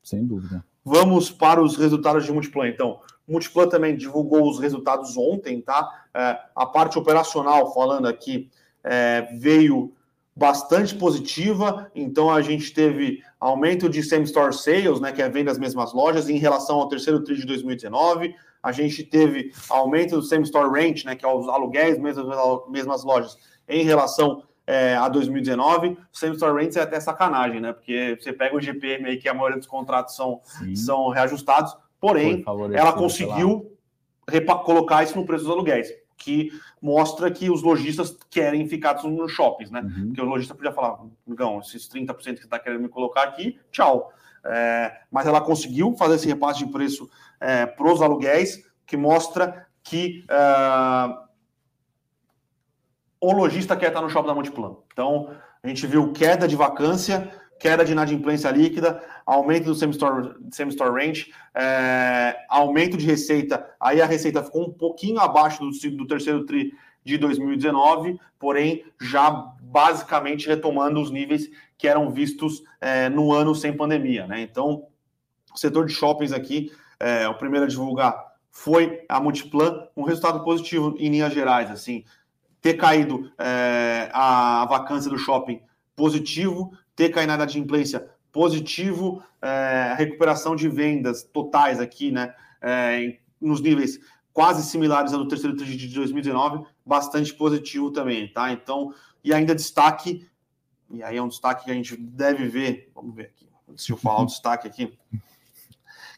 Sem dúvida. Vamos para os resultados de múltiplo. Então, Multiplan também divulgou os resultados ontem, tá? É, a parte operacional, falando aqui, é, veio bastante positiva, então a gente teve aumento de same-store sales, né, que é venda das mesmas lojas, em relação ao terceiro TRI de 2019, a gente teve aumento do same-store rent, né, que é os aluguéis mesmas, mesmas lojas, em relação é, a 2019, o same-store rent é até sacanagem, né, porque você pega o GPM aí, que a maioria dos contratos são, são reajustados, porém, ela conseguiu colocar isso no preço dos aluguéis que mostra que os lojistas querem ficar nos shoppings, né? Uhum. Porque o lojista podia falar, Gão, esses 30% que você está querendo me colocar aqui, tchau. É, mas ela conseguiu fazer esse repasse de preço é, para os aluguéis, que mostra que é, o lojista quer estar no shopping da Multiplan. Então, a gente viu queda de vacância, queda de inadimplência líquida, aumento do same-store same -store range, é, aumento de receita. Aí a receita ficou um pouquinho abaixo do, do terceiro TRI de 2019, porém já basicamente retomando os níveis que eram vistos é, no ano sem pandemia. Né? Então, o setor de shoppings aqui, é, o primeiro a divulgar foi a Multiplan, um resultado positivo em linhas gerais, assim, ter caído é, a vacância do shopping positivo, ter caído na inadimplência positivo, é, recuperação de vendas totais aqui, né, é, nos níveis quase similares ao do terceiro trimestre de 2019, bastante positivo também, tá? Então, e ainda destaque, e aí é um destaque que a gente deve ver, vamos ver aqui, se eu falar o destaque aqui,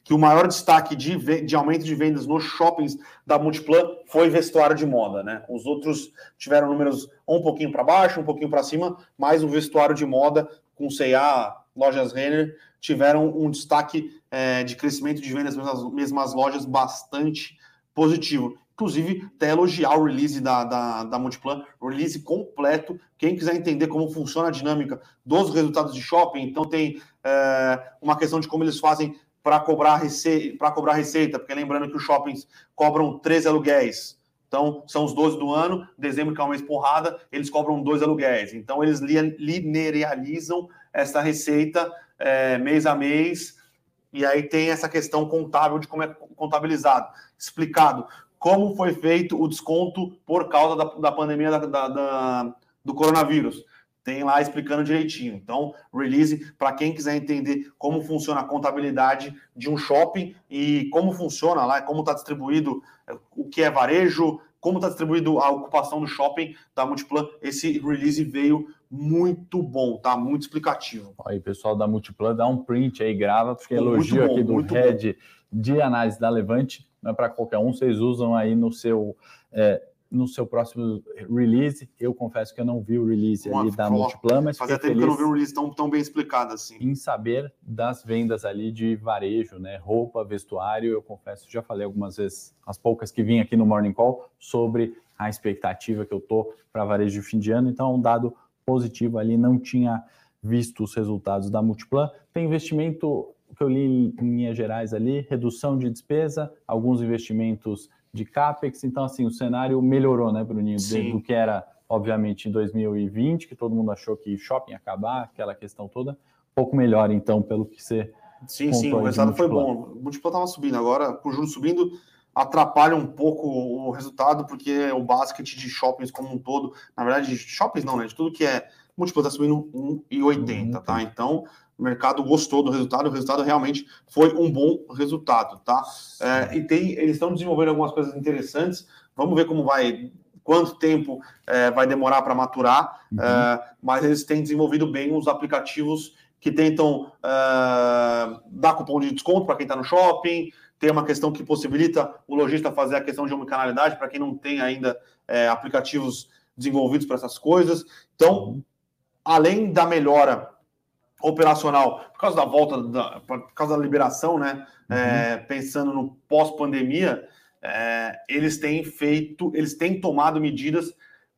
que o maior destaque de, de aumento de vendas nos shoppings da Multiplan foi vestuário de moda, né? Os outros tiveram números um pouquinho para baixo, um pouquinho para cima, mas o vestuário de moda com C&A, lojas Renner, tiveram um destaque é, de crescimento de vendas nas mesmas lojas bastante positivo. Inclusive, até elogiar o release da, da, da Multiplan, release completo. Quem quiser entender como funciona a dinâmica dos resultados de shopping, então tem é, uma questão de como eles fazem para cobrar, rece... cobrar receita, porque lembrando que os shoppings cobram 13 aluguéis. Então, são os 12 do ano, dezembro, que é um mês eles cobram dois aluguéis. Então, eles linearizam essa receita é, mês a mês, e aí tem essa questão contábil de como é contabilizado. Explicado como foi feito o desconto por causa da, da pandemia da, da, da, do coronavírus tem lá explicando direitinho. Então, release para quem quiser entender como funciona a contabilidade de um shopping e como funciona lá, como está distribuído é, o que é varejo, como está distribuído a ocupação do shopping da Multiplan. Esse release veio muito bom, tá? Muito explicativo. Aí, pessoal da Multiplan, dá um print aí, grava, porque elogio bom, aqui do head bom. de análise da Levante, não é para qualquer um, vocês usam aí no seu. É, no seu próximo release. Eu confesso que eu não vi o release Uma ali da Multiplan, mas fazia tempo que eu não vi um release tão, tão bem explicado assim. Em saber das vendas ali de varejo, né? Roupa, vestuário, eu confesso, já falei algumas vezes, as poucas que vim aqui no Morning Call, sobre a expectativa que eu tô para varejo de fim de ano. Então, um dado positivo ali, não tinha visto os resultados da Multiplan. Tem investimento que eu li em linhas gerais ali, redução de despesa, alguns investimentos de CAPEX. Então, assim, o cenário melhorou, né, Bruninho, do que era, obviamente, em 2020, que todo mundo achou que shopping ia acabar, aquela questão toda. Um pouco melhor, então, pelo que você. Sim, sim, o resultado foi bom. O múltiplo estava subindo. Agora, com o juros subindo, atrapalha um pouco o resultado, porque o basket de shoppings como um todo, na verdade, de shoppings não, né? De tudo que é múltiplo está subindo 1,80, tá? Então, o mercado gostou do resultado, o resultado realmente foi um bom resultado, tá? É, e tem, eles estão desenvolvendo algumas coisas interessantes. Vamos ver como vai, quanto tempo é, vai demorar para maturar, uhum. é, mas eles têm desenvolvido bem os aplicativos que tentam é, dar cupom de desconto para quem está no shopping. Tem uma questão que possibilita o lojista fazer a questão de omnicanalidade para quem não tem ainda é, aplicativos desenvolvidos para essas coisas. Então, uhum. além da melhora operacional, por causa da volta, da, por causa da liberação, né? Uhum. É, pensando no pós-pandemia, é, eles têm feito, eles têm tomado medidas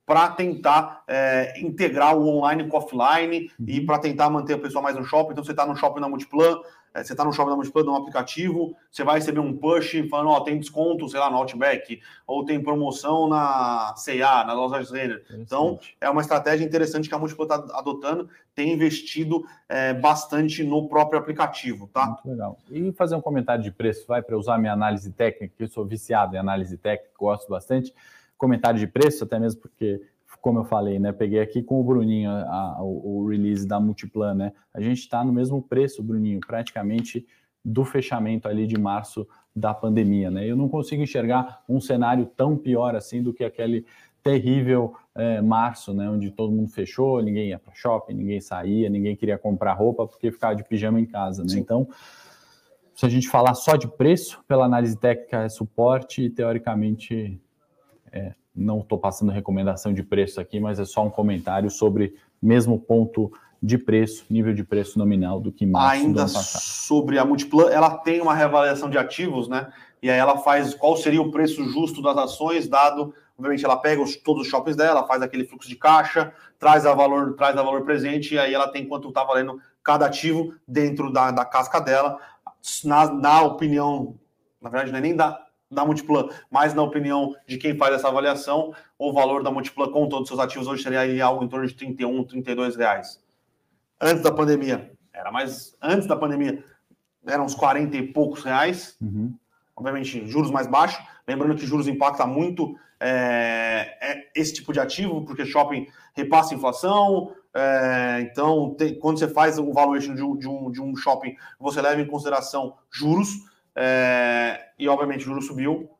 para tentar é, integrar o online com o offline uhum. e para tentar manter a pessoa mais no shopping. Então, você está no shopping na Multiplan, é, você está no shopping da Multiplan, no aplicativo, você vai receber um push falando, ó, tem desconto, sei lá, no Outback, ou tem promoção na C&A, na loja Renner. Então, é uma estratégia interessante que a Multiplan está adotando, tem investido é, bastante no próprio aplicativo, tá? Muito legal. E fazer um comentário de preço, vai para usar minha análise técnica, que eu sou viciado em análise técnica, gosto bastante. Comentário de preço, até mesmo porque como eu falei, né? Peguei aqui com o Bruninho a, a, o release da Multiplan, né? A gente está no mesmo preço, Bruninho, praticamente do fechamento ali de março da pandemia, né? Eu não consigo enxergar um cenário tão pior assim do que aquele terrível é, março, né? Onde todo mundo fechou, ninguém ia para shopping, ninguém saía, ninguém queria comprar roupa porque ficava de pijama em casa, né? Sim. Então, se a gente falar só de preço, pela análise técnica é suporte e teoricamente é, não estou passando recomendação de preço aqui, mas é só um comentário sobre mesmo ponto de preço, nível de preço nominal do que março Ainda sobre a Multiplan, ela tem uma reavaliação de ativos, né? E aí ela faz qual seria o preço justo das ações, dado, obviamente, ela pega os, todos os shoppings dela, faz aquele fluxo de caixa, traz a valor, traz a valor presente, e aí ela tem quanto está valendo cada ativo dentro da, da casca dela. Na, na opinião, na verdade, não é nem da da Multiplan, mas na opinião de quem faz essa avaliação, o valor da Multiplan com todos os seus ativos hoje seria algo em torno de 31, 32 reais. Antes da pandemia, era mais antes da pandemia, eram uns 40 e poucos reais. Uhum. Obviamente, juros mais baixos. Lembrando que juros impacta muito é, é esse tipo de ativo, porque shopping repassa inflação. É, então, tem, quando você faz o valuation de um, de, um, de um shopping, você leva em consideração juros é, e obviamente o juro subiu,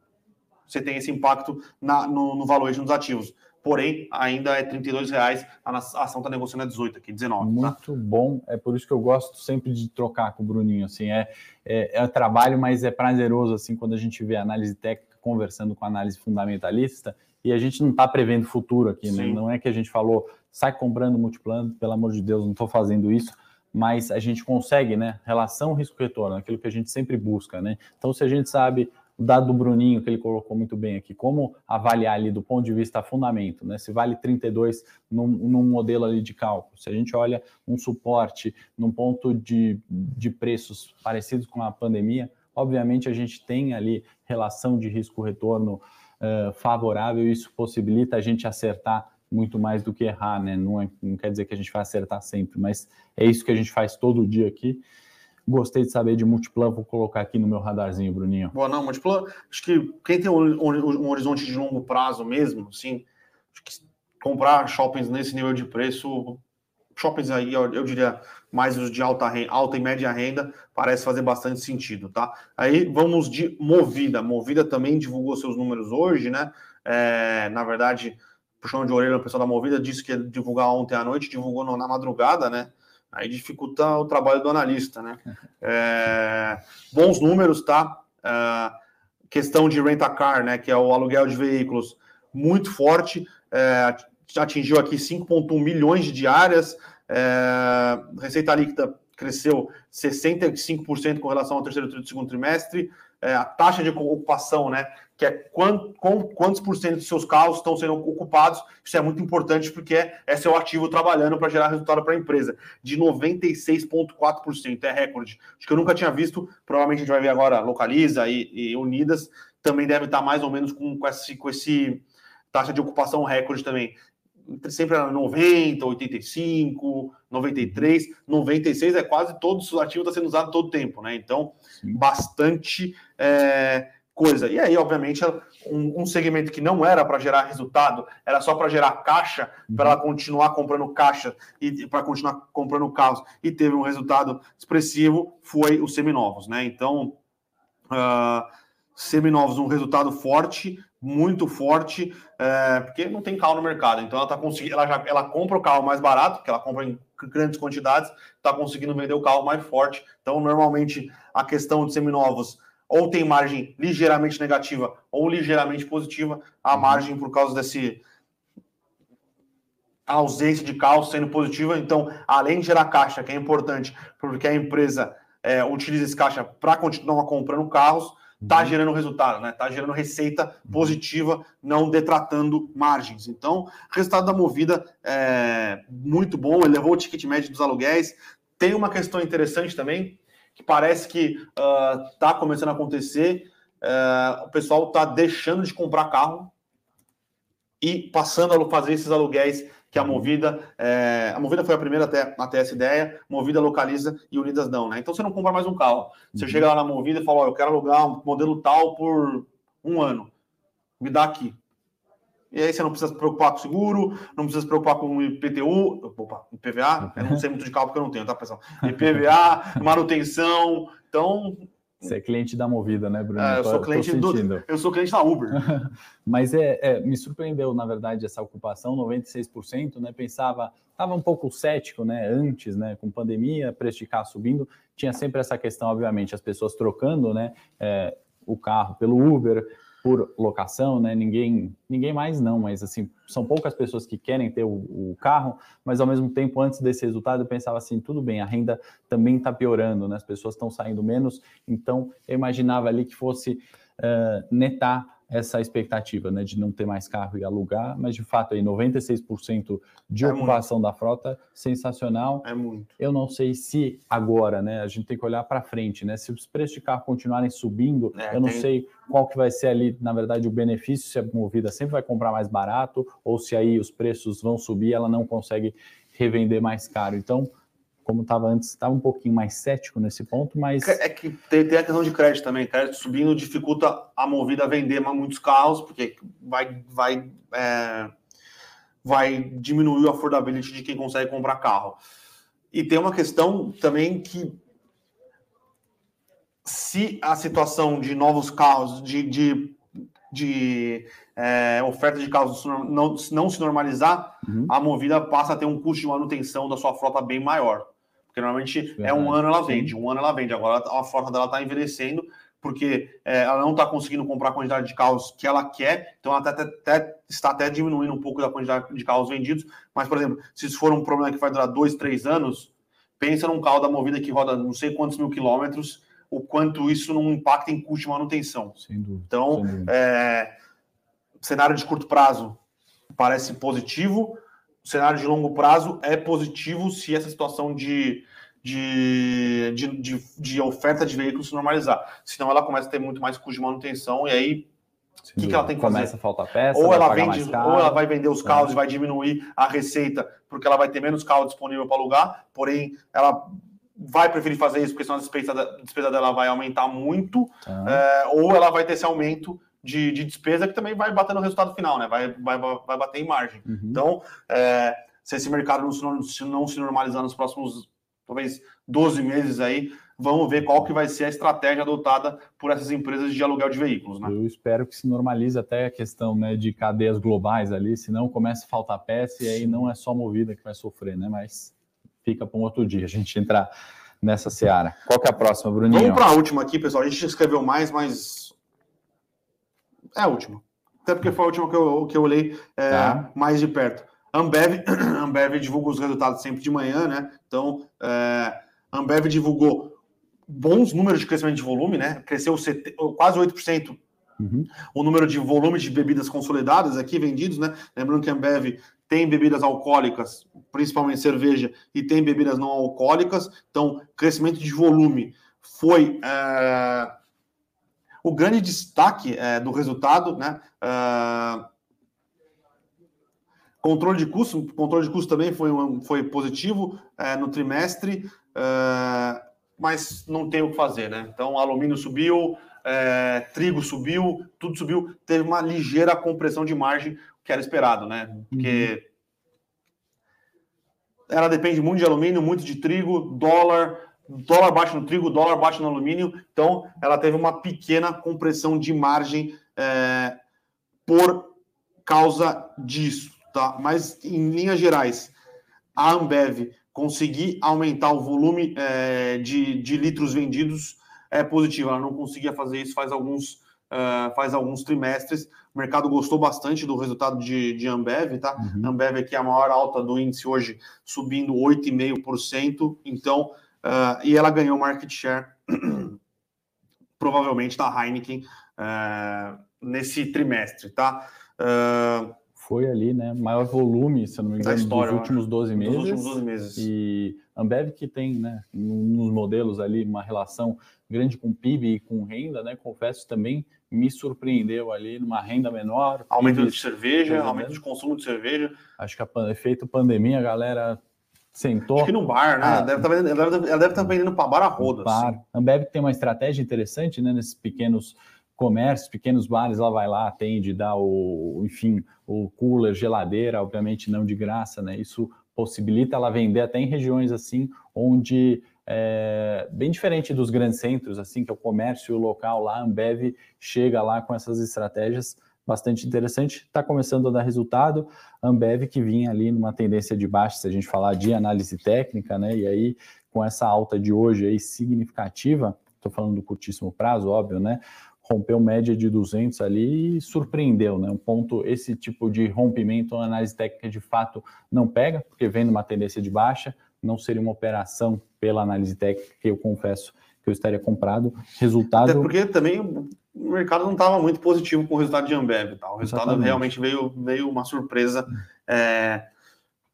você tem esse impacto na, no, no valuation dos ativos. Porém, ainda é R$ reais, a ação está negociando a 18 aqui, 19. Tá? Muito tá? bom, é por isso que eu gosto sempre de trocar com o Bruninho, assim, é, é, é trabalho, mas é prazeroso, assim, quando a gente vê análise técnica conversando com análise fundamentalista, e a gente não está prevendo futuro aqui, né? Não é que a gente falou, sai comprando multiplano, pelo amor de Deus, não estou fazendo isso, mas a gente consegue, né? Relação risco-retorno, aquilo que a gente sempre busca, né? Então, se a gente sabe o dado do Bruninho, que ele colocou muito bem aqui, como avaliar ali do ponto de vista fundamento, né? Se vale 32 num, num modelo ali de cálculo, se a gente olha um suporte num ponto de, de preços parecidos com a pandemia, obviamente a gente tem ali relação de risco-retorno uh, favorável, isso possibilita a gente acertar muito mais do que errar, né? Não, é, não quer dizer que a gente vai acertar sempre, mas é isso que a gente faz todo dia aqui. Gostei de saber de Multiplan, vou colocar aqui no meu radarzinho, Bruninho. Boa, não, Multiplan, acho que quem tem um, um, horizonte de longo prazo mesmo, assim, comprar shoppings nesse nível de preço, shoppings aí, eu, eu diria, mais os de alta, alta e média renda, parece fazer bastante sentido, tá? Aí vamos de Movida. Movida também divulgou seus números hoje, né? É, na verdade, puxão de orelha no pessoal da Movida, disse que ia divulgar ontem à noite, divulgou na madrugada, né? Aí dificulta o trabalho do analista, né? É, bons números, tá? É, questão de rent-a-car, né? Que é o aluguel de veículos, muito forte. É, atingiu aqui 5,1 milhões de diárias. É, receita líquida cresceu 65% com relação ao terceiro e segundo trimestre. É, a taxa de ocupação, né? que é quant, com, quantos por cento dos seus carros estão sendo ocupados. Isso é muito importante porque é, é seu ativo trabalhando para gerar resultado para a empresa. De 96,4%, é recorde. Acho que eu nunca tinha visto, provavelmente a gente vai ver agora Localiza e, e Unidas, também deve estar mais ou menos com, com, esse, com esse taxa de ocupação recorde também. Sempre era 90, 85, 93, 96 é quase todos os ativos está sendo usado todo o tempo, né? Então, bastante. É, coisa. E aí, obviamente, um, um segmento que não era para gerar resultado, era só para gerar caixa, para ela continuar comprando caixa e para continuar comprando carros e teve um resultado expressivo, foi os seminovos, né? Então, uh, seminovos, um resultado forte, muito forte, é, porque não tem carro no mercado. Então ela tá conseguindo, ela já ela compra o carro mais barato, porque ela compra em grandes quantidades, está conseguindo vender o carro mais forte. Então, normalmente, a questão de seminovos ou tem margem ligeiramente negativa ou ligeiramente positiva, a uhum. margem por causa desse ausência de caos sendo positiva. Então, além de gerar caixa, que é importante, porque a empresa é, utiliza esse caixa para continuar comprando carros, está gerando resultado, né? Está gerando receita positiva, não detratando margens. Então, resultado da movida é muito bom, elevou o ticket médio dos aluguéis. Tem uma questão interessante também, que parece que está uh, começando a acontecer. Uh, o pessoal está deixando de comprar carro e passando a fazer esses aluguéis que a. Movida, é, a Movida foi a primeira até, até essa ideia, Movida localiza e Unidas não, né? Então você não compra mais um carro. Você uhum. chega lá na Movida e fala, ó, eu quero alugar um modelo tal por um ano. Me dá aqui. E aí você não precisa se preocupar com seguro, não precisa se preocupar com IPTU, opa, IPVA, eu não sei muito de carro porque eu não tenho, tá, pessoal? IPVA, manutenção. Então, você é cliente da Movida, né, Bruno? É, eu, sou cliente do, eu sou cliente da Uber. Mas é, é, me surpreendeu, na verdade, essa ocupação, 96%, né? Pensava, estava um pouco cético, né? Antes, né? Com pandemia, preço de carro subindo, tinha sempre essa questão, obviamente, as pessoas trocando, né? É, o carro pelo Uber, por locação, né? Ninguém, ninguém mais não, mas assim, são poucas pessoas que querem ter o, o, carro, mas ao mesmo tempo, antes desse resultado, eu pensava assim, tudo bem, a renda também está piorando, né? As pessoas estão saindo menos, então eu imaginava ali que fosse uh, netar essa expectativa, né, de não ter mais carro e alugar, mas de fato aí 96% de é ocupação muito. da frota, sensacional. É muito. Eu não sei se agora, né, a gente tem que olhar para frente, né, se os preços de carro continuarem subindo, é, eu não tem... sei qual que vai ser ali, na verdade, o benefício, se a Movida sempre vai comprar mais barato ou se aí os preços vão subir, ela não consegue revender mais caro. Então, como estava antes, estava um pouquinho mais cético nesse ponto, mas. É que tem, tem, a questão de crédito também. Crédito subindo dificulta a movida a vender muitos carros, porque vai, vai, é, vai diminuir a affordability de quem consegue comprar carro. E tem uma questão também que se a situação de novos carros, de, de, de é, oferta de carros não, não se normalizar, uhum. a movida passa a ter um custo de manutenção da sua frota bem maior. Porque normalmente Verdade. é um ano ela vende, um ano ela vende. Agora a frota dela está envelhecendo porque é, ela não está conseguindo comprar a quantidade de carros que ela quer, então ela até, até, está até diminuindo um pouco da quantidade de carros vendidos. Mas, por exemplo, se isso for um problema que vai durar dois, três anos, pensa num carro da movida que roda não sei quantos mil quilômetros, o quanto isso não impacta em custo de manutenção. Sem dúvida. Então, sem dúvida. É, cenário de curto prazo parece positivo, cenário de longo prazo é positivo se essa situação de, de, de, de, de oferta de veículos se normalizar. Senão ela começa a ter muito mais custo de manutenção e aí o que, que, ela tem que Começa fazer? a faltar peça, ou ela vende, ou ela vai vender os carros é. e vai diminuir a receita, porque ela vai ter menos carro disponível para alugar, porém ela vai preferir fazer isso porque senão a despesa, dela vai aumentar muito, é, ou ela vai ter esse aumento de, de, despesa que também vai bater no resultado final, né? Vai, vai, vai bater em margem. Uhum. Então, é, se esse mercado não se, não se normalizar nos próximos, talvez, 12 meses aí, vamos ver qual que vai ser a estratégia adotada por essas empresas de aluguel de veículos, né? Eu espero que se normalize até a questão né, de cadeias globais ali, senão começa a faltar peça e aí não é só movida que vai sofrer, né? Mas fica para um outro dia a gente entrar nessa seara. Qual que é a próxima, Bruninho? Vamos para a última aqui, pessoal. A gente escreveu mais, mas é a última. Até porque foi a última que eu, que eu olhei é, tá. mais de perto. Ambev, Ambev divulga os resultados sempre de manhã, né? Então, é, Ambev divulgou bons números de crescimento de volume, né? Cresceu quase 8% uhum. o número de volume de bebidas consolidadas aqui vendidos, né? Lembrando que a Ambev tem bebidas alcoólicas, principalmente cerveja, e tem bebidas não alcoólicas. Então, crescimento de volume foi é, o grande destaque é, do resultado, né? Uh, controle de custo, controle de custo também foi, foi positivo é, no trimestre, uh, mas não tem o que fazer, né? Então, alumínio subiu, é, trigo subiu, tudo subiu, teve uma ligeira compressão de margem, que era esperado, né? Porque uhum. ela depende muito de alumínio, muito de trigo, dólar, dólar baixo no trigo, dólar baixo no alumínio, então ela teve uma pequena compressão de margem é, por causa disso, tá? Mas em linhas gerais, a Ambev conseguir aumentar o volume é, de, de litros vendidos é positivo. Ela não conseguia fazer isso faz alguns Uh, faz alguns trimestres. O mercado gostou bastante do resultado de, de Ambev, tá? Uhum. Ambev aqui é a maior alta do índice hoje, subindo 8,5%. Então, Uh, e ela ganhou market share, provavelmente da Heineken, uh, nesse trimestre, tá? Uh, foi ali, né, maior volume, se não me engano, história, dos últimos 12 meses. Dos últimos 12 meses. E Ambev que tem, né, nos modelos ali uma relação grande com PIB e com renda, né, confesso também me surpreendeu ali numa renda menor. Aumento PIB, de cerveja, aumento de consumo de cerveja. Acho que a efeito pandemia, a galera sentou. Acho que no bar, né? Ah, deve tá ela deve estar tá vendendo para bar a roda. Bar. Assim. Ambev tem uma estratégia interessante, né, nesses pequenos comércios, pequenos bares, ela vai lá, atende, dá o, enfim, o cooler, geladeira, obviamente não de graça, né? Isso possibilita ela vender até em regiões assim, onde é, bem diferente dos grandes centros, assim, que é o comércio local lá, a Ambev chega lá com essas estratégias bastante interessante, está começando a dar resultado. A Ambev que vinha ali numa tendência de baixa, se a gente falar de análise técnica, né? E aí, com essa alta de hoje aí significativa, estou falando do curtíssimo prazo, óbvio, né? rompeu média de 200 ali e surpreendeu, né? Um ponto, esse tipo de rompimento, a análise técnica de fato não pega, porque vem numa tendência de baixa, não seria uma operação pela análise técnica que eu confesso que eu estaria comprado. Resultado. Até porque também o mercado não estava muito positivo com o resultado de Ambev, tá? O resultado Exatamente. realmente veio, veio uma surpresa. É...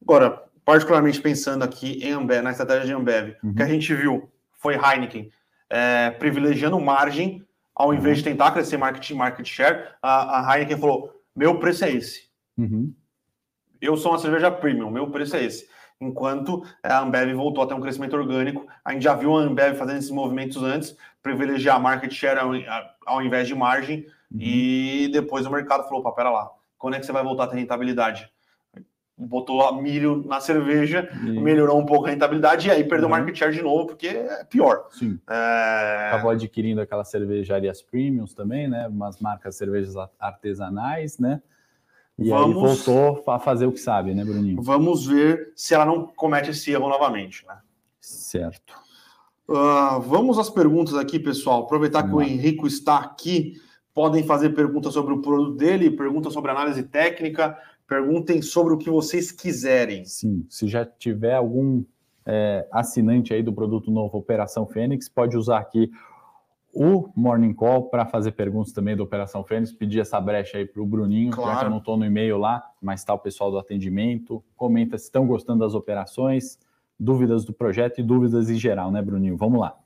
Agora, particularmente pensando aqui em Ambev, na estratégia de Ambev, uhum. o que a gente viu foi Heineken é, privilegiando margem ao invés de tentar crescer market, market share, a, a Heineken falou: meu preço é esse. Uhum. Eu sou uma cerveja premium, meu preço é esse. Enquanto a Ambev voltou a ter um crescimento orgânico, a gente já viu a Ambev fazendo esses movimentos antes, privilegiar market share ao, ao invés de margem, uhum. e depois o mercado falou: pera lá, quando é que você vai voltar a ter rentabilidade? botou milho na cerveja, e... melhorou um pouco a rentabilidade e aí perdeu uhum. market share de novo, porque é pior. Sim. É... Acabou adquirindo aquelas cervejarias premiums também, né? Umas marcas cervejas artesanais, né? E vamos... aí voltou a fazer o que sabe, né, Bruninho? Vamos ver se ela não comete esse erro novamente, né? Certo. Uh, vamos às perguntas aqui, pessoal. Aproveitar vamos que lá. o Henrico está aqui. Podem fazer perguntas sobre o produto dele, perguntas sobre análise técnica, Perguntem sobre o que vocês quiserem. Sim, se já tiver algum é, assinante aí do produto novo Operação Fênix, pode usar aqui o Morning Call para fazer perguntas também da Operação Fênix, pedir essa brecha aí para o Bruninho, claro. já que eu não estou no e-mail lá, mas está o pessoal do atendimento. Comenta se estão gostando das operações, dúvidas do projeto e dúvidas em geral, né, Bruninho? Vamos lá.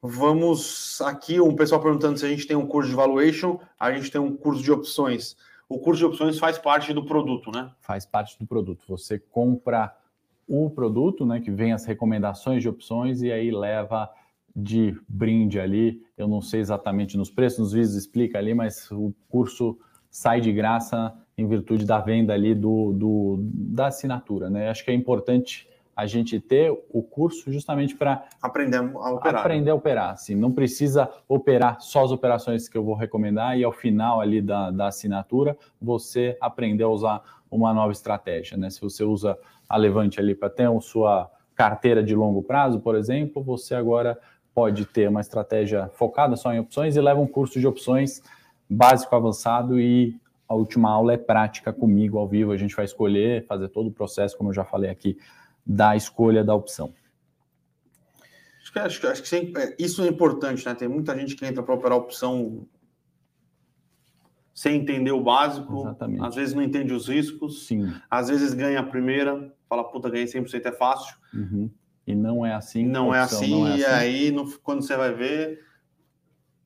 Vamos aqui, um pessoal perguntando se a gente tem um curso de valuation, a gente tem um curso de opções o curso de opções faz parte do produto, né? Faz parte do produto. Você compra o produto, né, que vem as recomendações de opções e aí leva de brinde ali. Eu não sei exatamente nos preços, nos vídeos explica ali, mas o curso sai de graça em virtude da venda ali do, do da assinatura, né? Acho que é importante a gente ter o curso justamente para aprender a operar. Aprender a operar, assim, não precisa operar só as operações que eu vou recomendar e ao final ali da, da assinatura você aprender a usar uma nova estratégia, né? Se você usa a Levante ali para ter a sua carteira de longo prazo, por exemplo, você agora pode ter uma estratégia focada só em opções e leva um curso de opções básico avançado e a última aula é prática comigo ao vivo, a gente vai escolher, fazer todo o processo, como eu já falei aqui da escolha da opção. Acho que, acho, acho que é, isso é importante, né? Tem muita gente que entra para operar opção sem entender o básico, Exatamente. às vezes não entende os riscos, Sim. às vezes ganha a primeira, fala, puta, ganhei 100%, é fácil. Uhum. E não é assim. Não, é assim, não é assim, e aí no, quando você vai ver,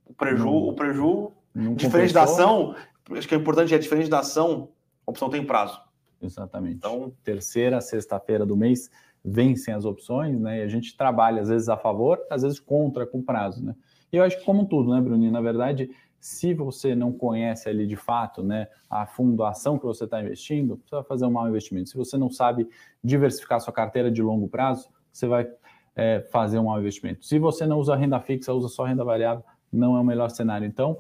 o preju, não, o preju diferente da ação, acho que é importante, é diferente da ação, a opção tem prazo. Exatamente. Então, terceira, sexta-feira do mês vencem as opções, né? E a gente trabalha às vezes a favor, às vezes contra com prazo, né? E eu acho que como tudo, né, Bruninho? Na verdade, se você não conhece ali de fato, né, a fundo a ação que você está investindo, você vai fazer um mau investimento. Se você não sabe diversificar sua carteira de longo prazo, você vai é, fazer um investimento. Se você não usa renda fixa, usa só renda variável, não é o melhor cenário. Então,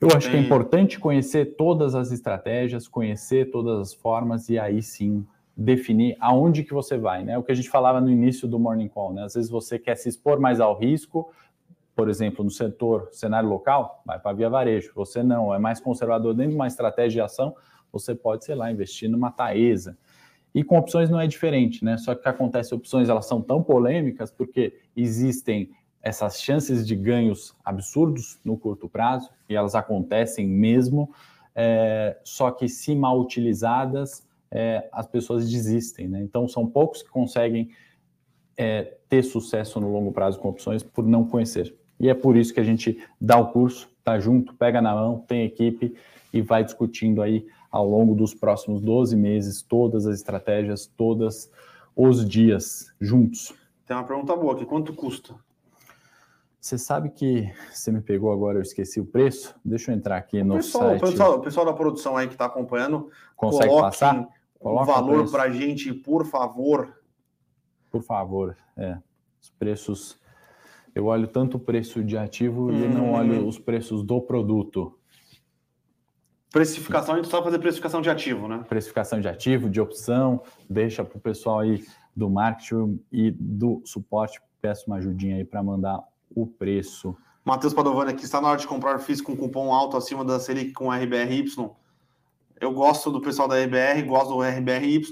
eu acho que é importante conhecer todas as estratégias, conhecer todas as formas e aí sim definir aonde que você vai, né? O que a gente falava no início do Morning Call, né? Às vezes você quer se expor mais ao risco, por exemplo, no setor, cenário local, vai para via varejo. Você não, é mais conservador dentro de uma estratégia de ação, você pode, sei lá, investir numa Taesa. E com opções não é diferente, né? Só que o que acontece, opções elas são tão polêmicas porque existem essas chances de ganhos absurdos no curto prazo, e elas acontecem mesmo, é, só que se mal utilizadas, é, as pessoas desistem, né? Então são poucos que conseguem é, ter sucesso no longo prazo com opções por não conhecer. E é por isso que a gente dá o curso, tá junto, pega na mão, tem equipe e vai discutindo aí ao longo dos próximos 12 meses todas as estratégias, todos os dias juntos. Tem uma pergunta boa aqui, quanto custa? Você sabe que você me pegou agora, eu esqueci o preço. Deixa eu entrar aqui o no pessoal, site. O pessoal, o pessoal da produção aí que está acompanhando, consegue passar? o valor para a gente, por favor. Por favor, é. Os preços. Eu olho tanto o preço de ativo hum. e não olho uhum. os preços do produto. Precificação, a gente só fazer precificação de ativo, né? Precificação de ativo, de opção, deixa para o pessoal aí do marketing e do suporte. Peço uma ajudinha aí para mandar o preço. Matheus Padovani aqui, está na hora de comprar FIIs com cupom alto acima da Selic com RBRY. Eu gosto do pessoal da RBR, gosto do RBRY,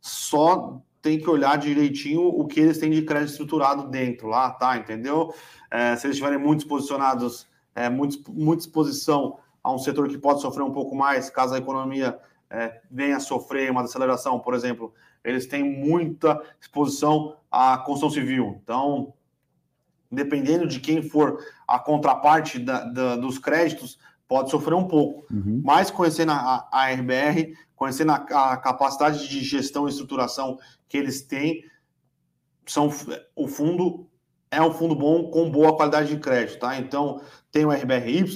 só tem que olhar direitinho o que eles têm de crédito estruturado dentro lá, tá? Entendeu? É, se eles estiverem muito posicionados, é, muito, muita exposição a um setor que pode sofrer um pouco mais, caso a economia é, venha a sofrer uma desaceleração, por exemplo, eles têm muita exposição à construção civil. Então, dependendo de quem for a contraparte da, da, dos créditos, pode sofrer um pouco. Uhum. Mas conhecendo a, a RBR, conhecendo a, a, capacidade de gestão e estruturação que eles têm, são, o fundo é um fundo bom com boa qualidade de crédito, tá? Então, tem o RBRY,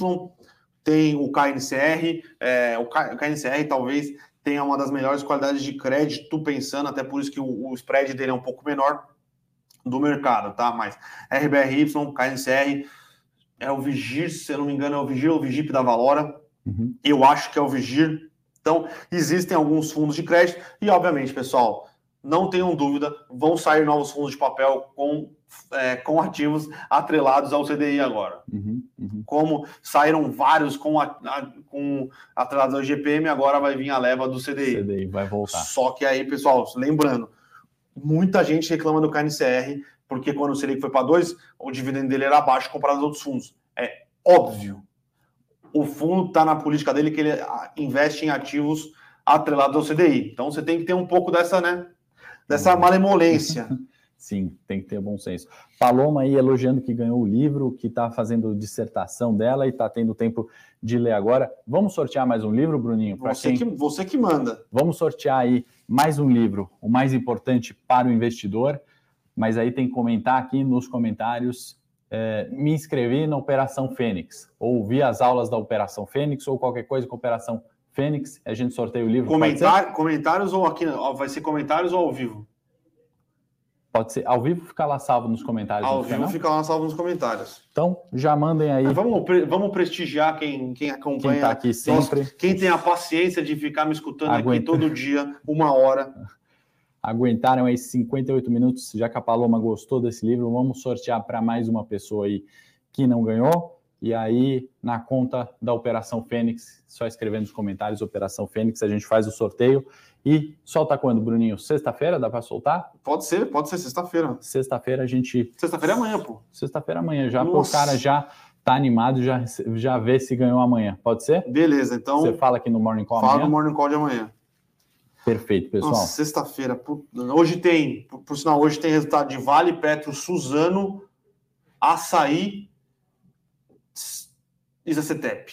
tem o KNCR, é, o, KNCR talvez tenha uma das melhores qualidades de crédito, pensando, até por isso que o, o spread dele é um pouco menor, do mercado, tá? Mas RBRY, KNCR, é o Vigir, se eu não me engano, é o Vigir ou o Vigip da Valora. Uhum. Eu acho que é o Vigir. Então, existem alguns fundos de crédito e, obviamente, pessoal, não tenham dúvida, vão sair novos fundos de papel com, é, com ativos atrelados ao CDI agora. Uhum, uhum. Como saíram vários com, a, a, com atrelados ao GPM, agora vai vir a leva do CDI. CDI vai voltar. Só que aí, pessoal, lembrando, muita gente reclama do KNCR, porque quando o Selic foi para 2, o dividendo dele era abaixo comparado aos outros fundos. É óbvio. O fundo está na política dele que ele investe em ativos atrelados ao CDI. Então você tem que ter um pouco dessa, né? Dessa uhum. malemolência. Sim, tem que ter bom senso. Paloma aí elogiando que ganhou o livro, que está fazendo dissertação dela e está tendo tempo de ler agora. Vamos sortear mais um livro, Bruninho? Você, quem... que, você que manda. Vamos sortear aí mais um livro, o mais importante para o investidor. Mas aí tem que comentar aqui nos comentários. É, me inscrevi na Operação Fênix, ou vi as aulas da Operação Fênix, ou qualquer coisa com Operação Fênix. A gente sorteia o livro. Comentar, comentários ou aqui? Vai ser comentários ou ao vivo? Pode ser ao vivo, fica lá salvo nos comentários. Ao vivo, fica lá salvo nos comentários. Então, já mandem aí. vamos, vamos prestigiar quem, quem acompanha. Quem tá aqui sempre. Nossa, quem tem a paciência de ficar me escutando Aguenta. aqui todo dia, uma hora. Aguentaram aí 58 minutos, já que a Paloma gostou desse livro, vamos sortear para mais uma pessoa aí que não ganhou. E aí, na conta da Operação Fênix, só escrevendo nos comentários Operação Fênix, a gente faz o sorteio. E solta quando, Bruninho? Sexta-feira dá para soltar? Pode ser, pode ser sexta-feira. Sexta-feira a gente. Sexta-feira é amanhã, pô. Sexta-feira é amanhã, já o cara já tá animado, já, já vê se ganhou amanhã. Pode ser? Beleza, então. Você fala aqui no Morning Call fala amanhã? Fala no Morning Call de amanhã. Perfeito, pessoal. Sexta-feira. Hoje tem, por, por, sinal, hoje tem resultado de Vale, Petro, Suzano, Açaí, Isacetep.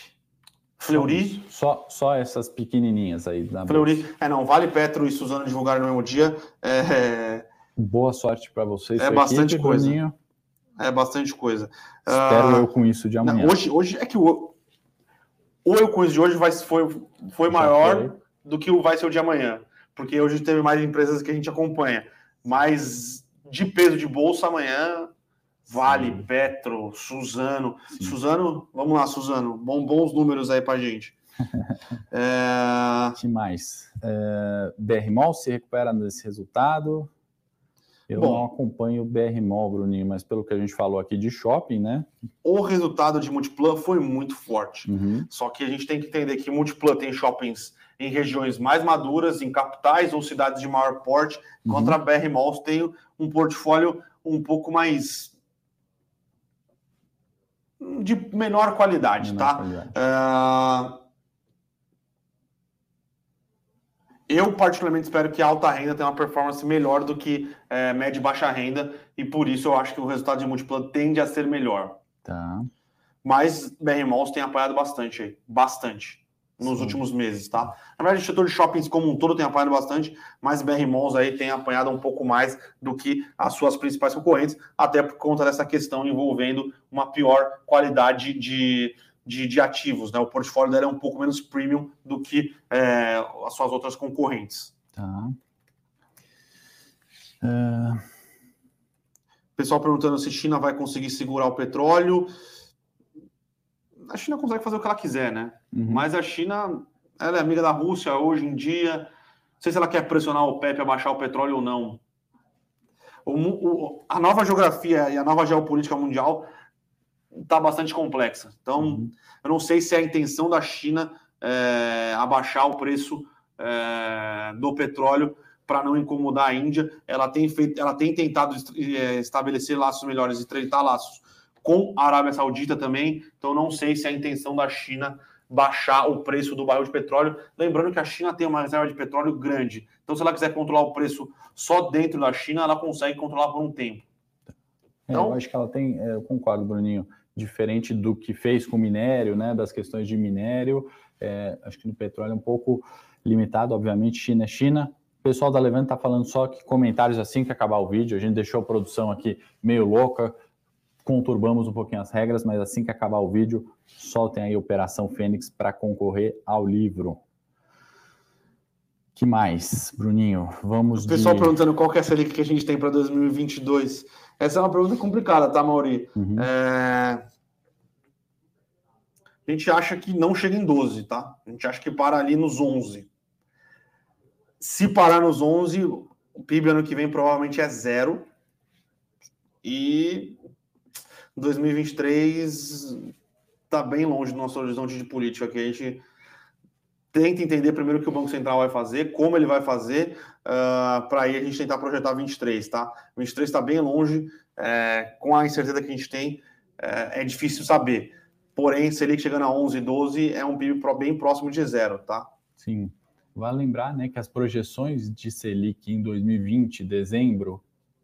Fleury. Só, só essas pequenininhas aí. Na Fleury. É, não, Vale, Petro e Suzano divulgaram no mesmo dia. É... Boa sorte para vocês. É bastante equipe, coisa. Bruninho. É bastante coisa. Espero uh... eu com isso de amanhã. Não, hoje, hoje é que o, o eu com isso de hoje vai, foi, foi maior foi. do que o vai ser o de amanhã. Porque hoje teve mais empresas que a gente acompanha. Mas de peso de bolsa amanhã Vale, Sim. Petro, Suzano. Sim. Suzano, vamos lá, Suzano. Bom, bons números aí pra gente. é... que mais? É, BR Mall se recupera nesse resultado. Eu Bom, não acompanho o BR Mall, Bruninho, mas pelo que a gente falou aqui de shopping, né? O resultado de Multiplan foi muito forte. Uhum. Só que a gente tem que entender que Multiplan tem shoppings em regiões mais maduras, em capitais ou cidades de maior porte, uhum. contra a BR Malls tem um portfólio um pouco mais de menor qualidade, menor tá? Qualidade. Uh... Eu, particularmente, espero que a alta renda tenha uma performance melhor do que é, média e baixa renda, e por isso eu acho que o resultado de múltipla tende a ser melhor. Tá. Mas BR Malls tem apoiado bastante aí, bastante nos Sim. últimos meses, tá? Na verdade, o setor de shoppings como um todo tem apoiado bastante, mas BR Malls aí tem apanhado um pouco mais do que as suas principais concorrentes, até por conta dessa questão envolvendo uma pior qualidade de de, de ativos, né? O portfólio dela é um pouco menos premium do que é, as suas outras concorrentes. Tá. Uh... Pessoal perguntando se China vai conseguir segurar o petróleo. A China consegue fazer o que ela quiser, né? Uhum. Mas a China, ela é amiga da Rússia hoje em dia. Não sei se ela quer pressionar o PEP a baixar o petróleo ou não. O, o, a nova geografia e a nova geopolítica mundial está bastante complexa. Então, uhum. eu não sei se é a intenção da China é, abaixar o preço é, do petróleo para não incomodar a Índia. Ela tem, feito, ela tem tentado é, estabelecer laços melhores e treitar laços com a Arábia Saudita também. Então, não sei se é a intenção da China baixar o preço do barril de petróleo. Lembrando que a China tem uma reserva de petróleo grande. Então, se ela quiser controlar o preço só dentro da China, ela consegue controlar por um tempo. Então, é, eu acho que ela tem, é, eu concordo, Bruninho diferente do que fez com minério, né, das questões de minério. É, acho que no petróleo é um pouco limitado, obviamente, China é China. O pessoal da Levante está falando só que comentários assim que acabar o vídeo. A gente deixou a produção aqui meio louca, conturbamos um pouquinho as regras, mas assim que acabar o vídeo, soltem aí Operação Fênix para concorrer ao livro. que mais, Bruninho? Vamos. O pessoal de... perguntando qual que é a Selic que a gente tem para 2022. Essa é uma pergunta complicada, tá, Mauri? Uhum. É... A gente acha que não chega em 12, tá? A gente acha que para ali nos 11. Se parar nos 11, o PIB ano que vem provavelmente é zero. E 2023 está bem longe do nosso horizonte de política, que a gente tenta entender primeiro o que o Banco Central vai fazer, como ele vai fazer, uh, ah, para aí a gente tentar projetar 23, tá? 23 está bem longe, é, com a incerteza que a gente tem, é, é, difícil saber. Porém, se ele chegando a 11, 12, é um PIB bem próximo de zero, tá? Sim. Vale lembrar né, que as projeções de Selic em 2020, dezembro,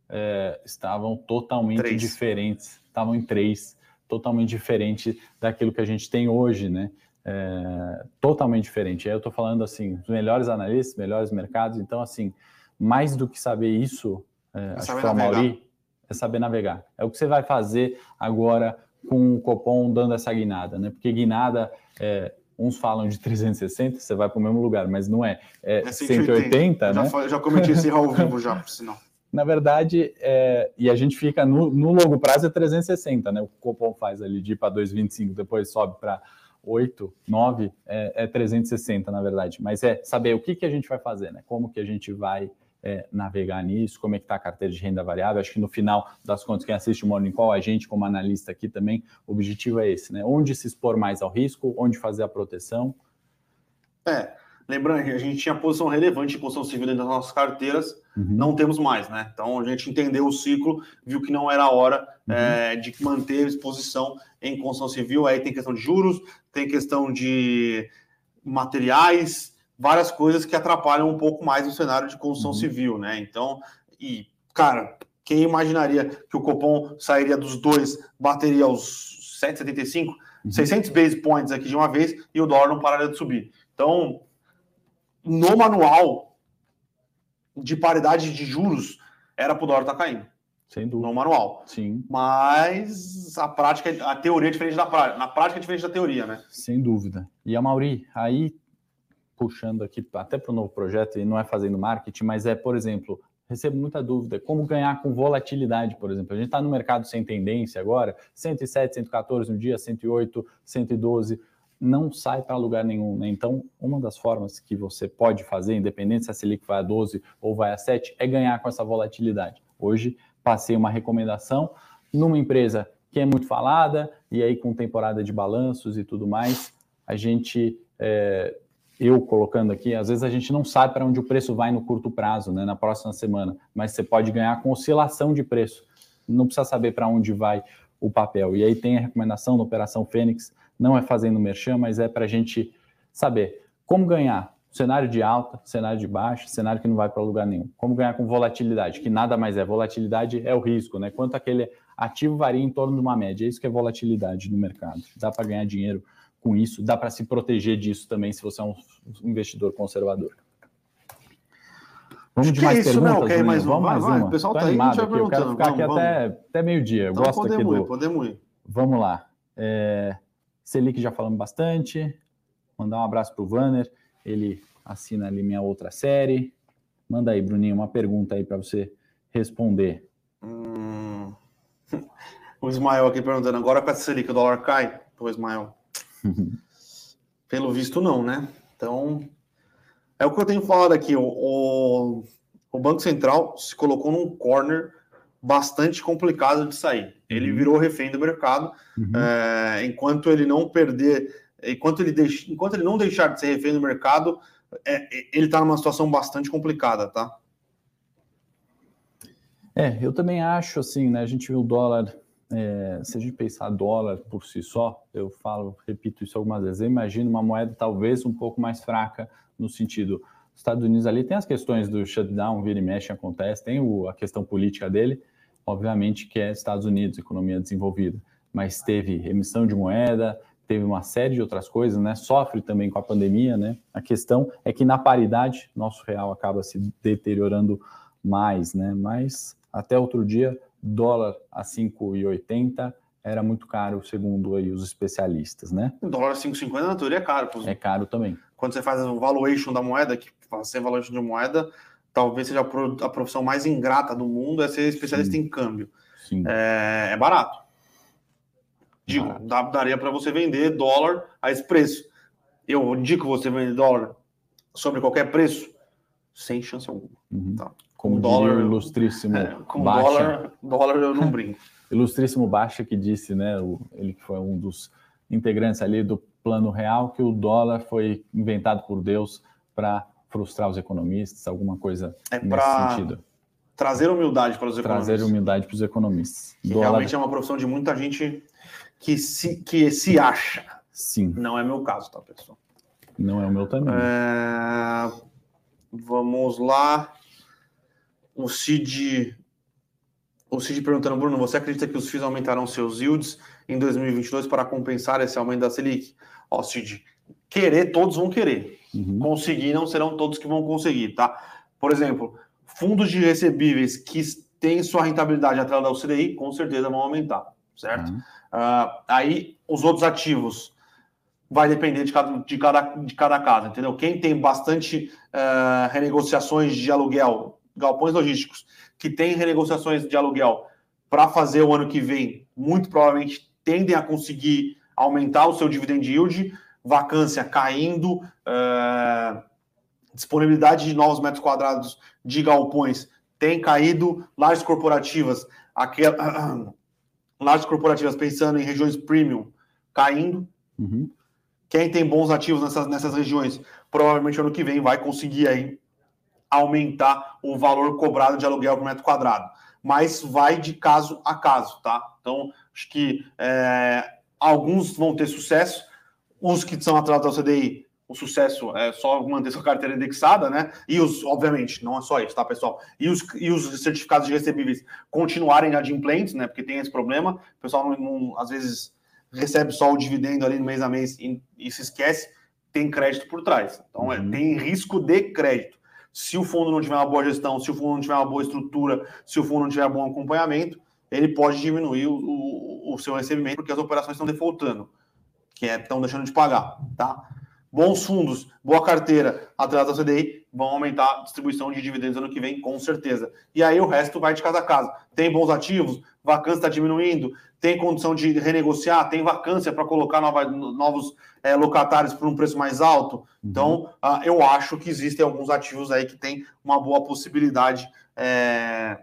é, estavam totalmente três. diferentes, estavam em três, totalmente diferente daquilo que a gente tem hoje, né? é, totalmente diferente. Aí eu estou falando assim, os melhores analistas, melhores mercados. Então, assim, mais do que saber isso, é, é acho que foi Mauri, é saber navegar. É o que você vai fazer agora com o Copom dando essa guinada, né? Porque guinada, é, uns falam de 360, você vai para o mesmo lugar, mas não é. É, é 180, 180 né? Já, já cometi esse erro ao vivo já, por sinal. Na verdade, é, e a gente fica no, no longo prazo é 360, né? O Copom faz ali de ir para 2,25, depois sobe para 8, 9, é, é 360, na verdade. Mas é saber o que, que a gente vai fazer, né? Como que a gente vai é, navegar nisso, como é que está a carteira de renda variável. Acho que no final das contas, quem assiste o Morning Call, a gente como analista aqui também, o objetivo é esse, né? Onde se expor mais ao risco, onde fazer a proteção. É, lembrando que a gente tinha posição relevante em construção civil dentro das nossas carteiras, uhum. não temos mais, né? Então a gente entendeu o ciclo, viu que não era a hora uhum. é, de manter exposição em construção civil. Aí tem questão de juros, tem questão de materiais, várias coisas que atrapalham um pouco mais o cenário de construção uhum. civil, né? Então, e, cara, quem imaginaria que o Copom sairia dos dois, bateria aos 7,75, uhum. 600 base points aqui de uma vez e o dólar não pararia de subir. Então, no manual de paridade de juros, era para o dólar estar tá caindo. Sem dúvida. No manual. Sim. Mas a prática, a teoria é diferente da prática. Na prática é diferente da teoria, né? Sem dúvida. E a Mauri, aí puxando aqui até para o novo projeto, e não é fazendo marketing, mas é, por exemplo, recebo muita dúvida, como ganhar com volatilidade, por exemplo. A gente está no mercado sem tendência agora, 107, 114 no dia, 108, 112 não sai para lugar nenhum. Né? Então, uma das formas que você pode fazer, independente se a Selic vai a 12 ou vai a 7, é ganhar com essa volatilidade. Hoje, passei uma recomendação numa empresa que é muito falada, e aí com temporada de balanços e tudo mais, a gente, é, eu colocando aqui, às vezes a gente não sabe para onde o preço vai no curto prazo, né, na próxima semana, mas você pode ganhar com oscilação de preço. Não precisa saber para onde vai o papel. E aí tem a recomendação da Operação Fênix, não é fazendo merchan, mas é para a gente saber como ganhar cenário de alta, cenário de baixa, cenário que não vai para lugar nenhum. Como ganhar com volatilidade, que nada mais é. Volatilidade é o risco, né? Quanto aquele ativo varia em torno de uma média. É isso que é volatilidade no mercado. Dá para ganhar dinheiro com isso, dá para se proteger disso também se você é um investidor conservador. Vamos de mais é isso, perguntas, não, quer mais Vamos vai, mais vai, uma. O pessoal Tô tá animado aí, aqui. Eu quero ficar vamos, aqui vamos. até, até meio-dia. Eu então, gosto aqui do... Ir, podemos ir. Vamos lá. É... Selic já falamos bastante. Mandar um abraço para o Vanner. Ele assina ali minha outra série. Manda aí, Bruninho, uma pergunta aí para você responder. Hum... O Ismael aqui perguntando, agora com a Selic o dólar cai? Pô, Ismael. Pelo visto, não, né? Então, é o que eu tenho falado aqui. O, o, o, Banco Central se colocou num corner bastante complicado de sair. Ele uhum. virou refém do mercado. Uhum. É, enquanto ele não perder, enquanto ele, deix, enquanto ele não deixar de ser refém do mercado, é, ele está numa situação bastante complicada, tá? É, eu também acho assim, né? A gente viu o dólar é, se a gente pensar dólar por si só, eu falo, repito isso algumas vezes, eu imagino uma moeda talvez um pouco mais fraca no sentido, Estados Unidos ali tem as questões do shutdown, vira e mexe, acontece, tem o, a questão política dele, obviamente que é Estados Unidos, economia desenvolvida, mas teve emissão de moeda, teve uma série de outras coisas, né? Sofre também com a pandemia, né? A questão é que na paridade nosso real acaba se deteriorando mais, né? Mas até outro dia dólar a 5,80 era muito caro, segundo aí os especialistas, né? O dólar a 5,50 na teoria é caro. É caro também. Quando você faz o valuation da moeda, que fazer valuation de moeda, talvez seja a profissão mais ingrata do mundo, é ser especialista Sim. em câmbio. É, é barato. Digo, barato. daria para você vender dólar a esse preço. Eu indico você vender dólar sobre qualquer preço, sem chance alguma. Uhum. Tá? Como o dólar ilustríssimo é, com Baixa. Dólar, dólar eu não brinco. ilustríssimo Baixa que disse, né, o, ele que foi um dos integrantes ali do Plano Real, que o dólar foi inventado por Deus para frustrar os economistas, alguma coisa é nesse sentido. Trazer humildade para os economistas. Trazer humildade para os economistas. Realmente é uma profissão de muita gente que se, que se acha. Sim. Não é meu caso, tá, pessoal? Não é o meu também. É... Vamos lá. O Cid, o Cid perguntando, Bruno, você acredita que os FIIs aumentarão seus yields em 2022 para compensar esse aumento da Selic? Ó, Cid, querer, todos vão querer. Uhum. Conseguir, não serão todos que vão conseguir, tá? Por exemplo, fundos de recebíveis que têm sua rentabilidade atrelada ao CDI, com certeza vão aumentar, certo? Uhum. Uh, aí, os outros ativos vai depender de cada, de cada, de cada caso, entendeu? Quem tem bastante uh, renegociações de aluguel galpões logísticos que têm renegociações de aluguel para fazer o ano que vem, muito provavelmente tendem a conseguir aumentar o seu dividend yield, vacância caindo, uh, disponibilidade de novos metros quadrados de galpões tem caído, lajes corporativas, aquelas uh, lajes corporativas pensando em regiões premium caindo. Uhum. Quem tem bons ativos nessas, nessas regiões, provavelmente ano que vem vai conseguir aí aumentar o valor cobrado de aluguel por metro quadrado. Mas vai de caso a caso, tá? Então, acho que é, alguns vão ter sucesso, os que são atrelados ao CDI, o sucesso é só manter sua carteira indexada, né? E os, obviamente, não é só isso, tá, pessoal? E os, e os certificados de recebíveis continuarem adimplentes, né? Porque tem esse problema, o pessoal não, não, às vezes recebe só o dividendo ali no mês a mês e, e se esquece, tem crédito por trás. Então, é, uhum. é, tem risco de crédito. Se o fundo não tiver uma boa gestão, se o fundo não tiver uma boa estrutura, se o fundo não tiver bom acompanhamento, ele pode diminuir o, o, o seu recebimento porque as operações estão defaultando, que é, estão deixando de pagar, tá? Bons fundos, boa carteira, atrás da CDI, vão aumentar a distribuição de dividendos ano que vem, com certeza. E aí o resto vai de casa a casa. Tem bons ativos, vacância está diminuindo, tem condição de renegociar, tem vacância para colocar nova, novos é, locatários por um preço mais alto. Uhum. Então, uh, eu acho que existem alguns ativos aí que tem uma boa possibilidade é,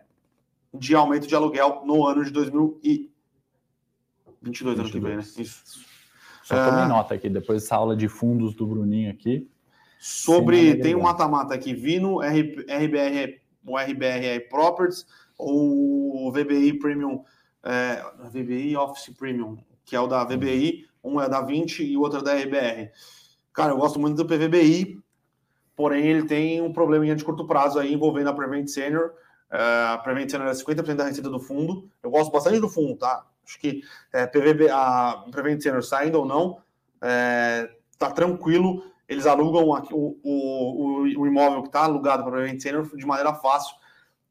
de aumento de aluguel no ano de 2022, ano que vem, né? Isso. Só tomei é... nota aqui, depois dessa aula de fundos do Bruninho aqui. Sobre, tem um mata-mata aqui, Vino, RBR, o RBR Properties, ou VBI Premium, é, VBI Office Premium, que é o da VBI, um é da 20 e o outro é da RBR. Cara, eu gosto muito do PVBI, porém ele tem um probleminha de curto prazo aí envolvendo a Prevent Senior. Uh, a Prevent Senior é 50% da receita do fundo. Eu gosto bastante do fundo, tá? Acho que é, PVB, a Prevent Senior saindo ou não, é, tá tranquilo. Eles alugam aqui, o, o, o, imóvel que está alugado para Prevent Senior de maneira fácil.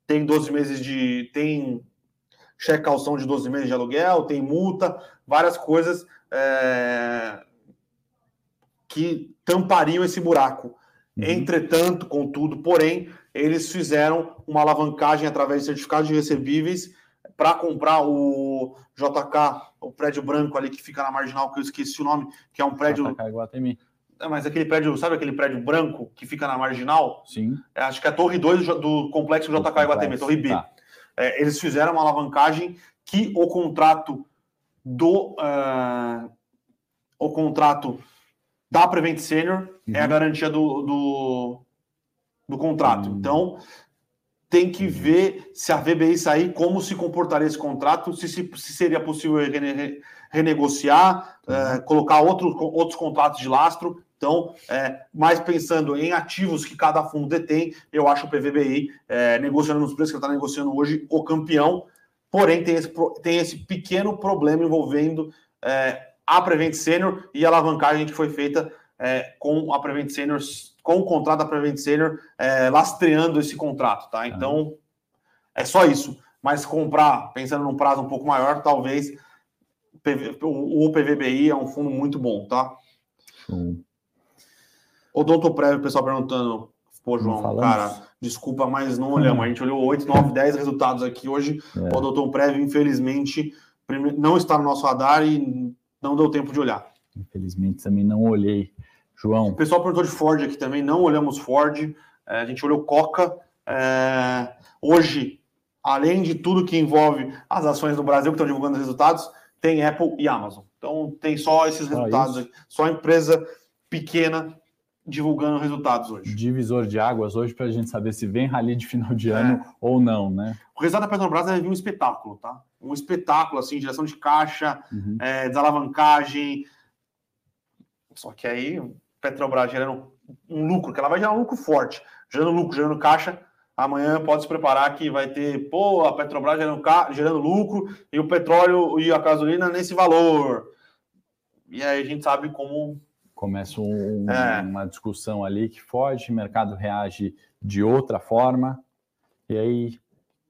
Tem 12 meses de. tem cheque calção de 12 meses de aluguel, tem multa, várias coisas é, que tampariam esse buraco. Uhum. Entretanto, contudo, porém, eles fizeram uma alavancagem através de certificados de recebíveis para comprar o JK, o prédio branco ali que fica na marginal, que eu esqueci o nome, que é um prédio. JK Iguatemi. É, mas aquele prédio, sabe aquele prédio branco que fica na marginal? Sim. É, acho que é a Torre 2 do, complexo JK complexo. Iguatemi, Torre B. Tá. É, eles fizeram uma alavancagem que o contrato do. Uh, o contrato da Prevent Senior uhum. é a uhum. garantia do, do, do contrato. Uhum. Então, tem que uhum. ver se a VBI sair, como se comportaria esse contrato, se, se, se seria possível rene, renegociar, é, colocar outro, outros contratos de lastro. Então, é, mais pensando em ativos que cada fundo detém, eu acho o PVBI é, negociando nos preços que está negociando hoje o campeão. Porém, tem esse, tem esse pequeno problema envolvendo a Prevent Senior e a alavancagem que foi feita com a Prevent Senior, com o contrato da Prevent Senior é, lastreando esse contrato, tá? Então, é só isso. Mas comprar, pensando num prazo um pouco maior, talvez o, o PVBI é um fundo muito bom, tá? Sim. Prévio, o pessoal perguntando, pô, João, cara, desculpa, mas não olhamos. A gente olhou 8, 9, 10 resultados aqui hoje. É. O Prévio, infelizmente, não está no nosso radar e não deu tempo de olhar. Infelizmente também não olhei. João. O pessoal perguntou de Ford aqui também, não olhamos Ford, é, a gente olhou Coca. É, hoje, além de tudo que envolve as ações do Brasil que estão divulgando resultados, tem Apple e Amazon. Então tem só esses resultados, isso. só empresa pequena divulgando resultados hoje. Divisor de águas hoje para a gente saber se vem rally de final de ano é. ou não, né? O resultado da Petrobras é um espetáculo, tá? Um espetáculo, assim, geração de caixa, uhum. é, desalavancagem. Só que aí, Petrobras gerando um lucro, que ela vai gerar um lucro forte, gerando lucro, gerando caixa. Amanhã pode se preparar que vai ter, pô, a Petrobras gerando, gerando lucro e o petróleo e a gasolina nesse valor. E aí a gente sabe como começa um, é. uma discussão ali que foge, o mercado reage de outra forma, e aí,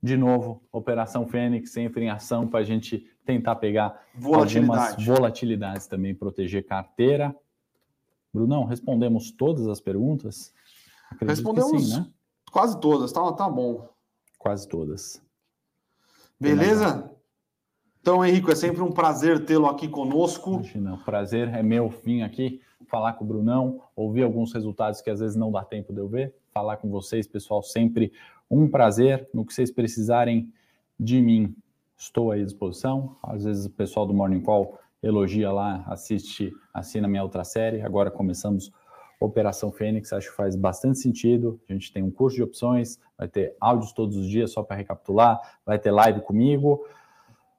de novo, Operação Fênix entra em ação para a gente tentar pegar Volatilidade. algumas volatilidades também, proteger carteira. Brunão, respondemos todas as perguntas? Acredito Respondemos sim, né? quase todas, tá, tá bom. Quase todas. Beleza? Então, Henrico, é sempre um prazer tê-lo aqui conosco. Imagina, o prazer é meu fim aqui falar com o Brunão, ouvir alguns resultados que às vezes não dá tempo de eu ver, falar com vocês, pessoal, sempre um prazer. No que vocês precisarem de mim, estou à disposição. Às vezes o pessoal do Morning Call elogia lá, assiste, assina minha outra série. Agora começamos Operação Fênix, acho que faz bastante sentido. A gente tem um curso de opções, vai ter áudios todos os dias, só para recapitular, vai ter live comigo,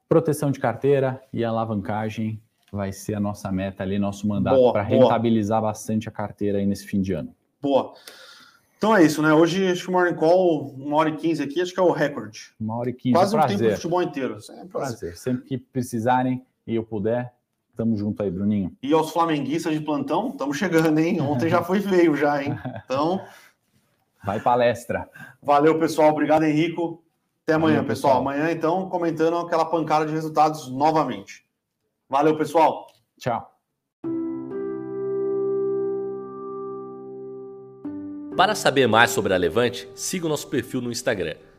proteção de carteira e alavancagem vai ser a nossa meta ali, nosso mandato para rentabilizar bastante a carteira aí nesse fim de ano. Boa. Então é isso, né? Hoje acho que o Morning Call, uma hora e quinze aqui, acho que é o recorde. Uma hora e quinze. Quase um prazer. tempo de futebol inteiro. É um prazer. prazer. Sempre que precisarem e eu puder, tamo junto aí, Bruninho. E aos flamenguistas de plantão, estamos chegando, hein? Ontem já foi feio já, hein? Então. Vai palestra. Valeu, pessoal. Obrigado, Henrico. Até amanhã, Valeu, pessoal. pessoal. Amanhã, então, comentando aquela pancada de resultados novamente. Valeu, pessoal. Tchau. Para saber mais sobre a Levante, siga o nosso perfil no Instagram,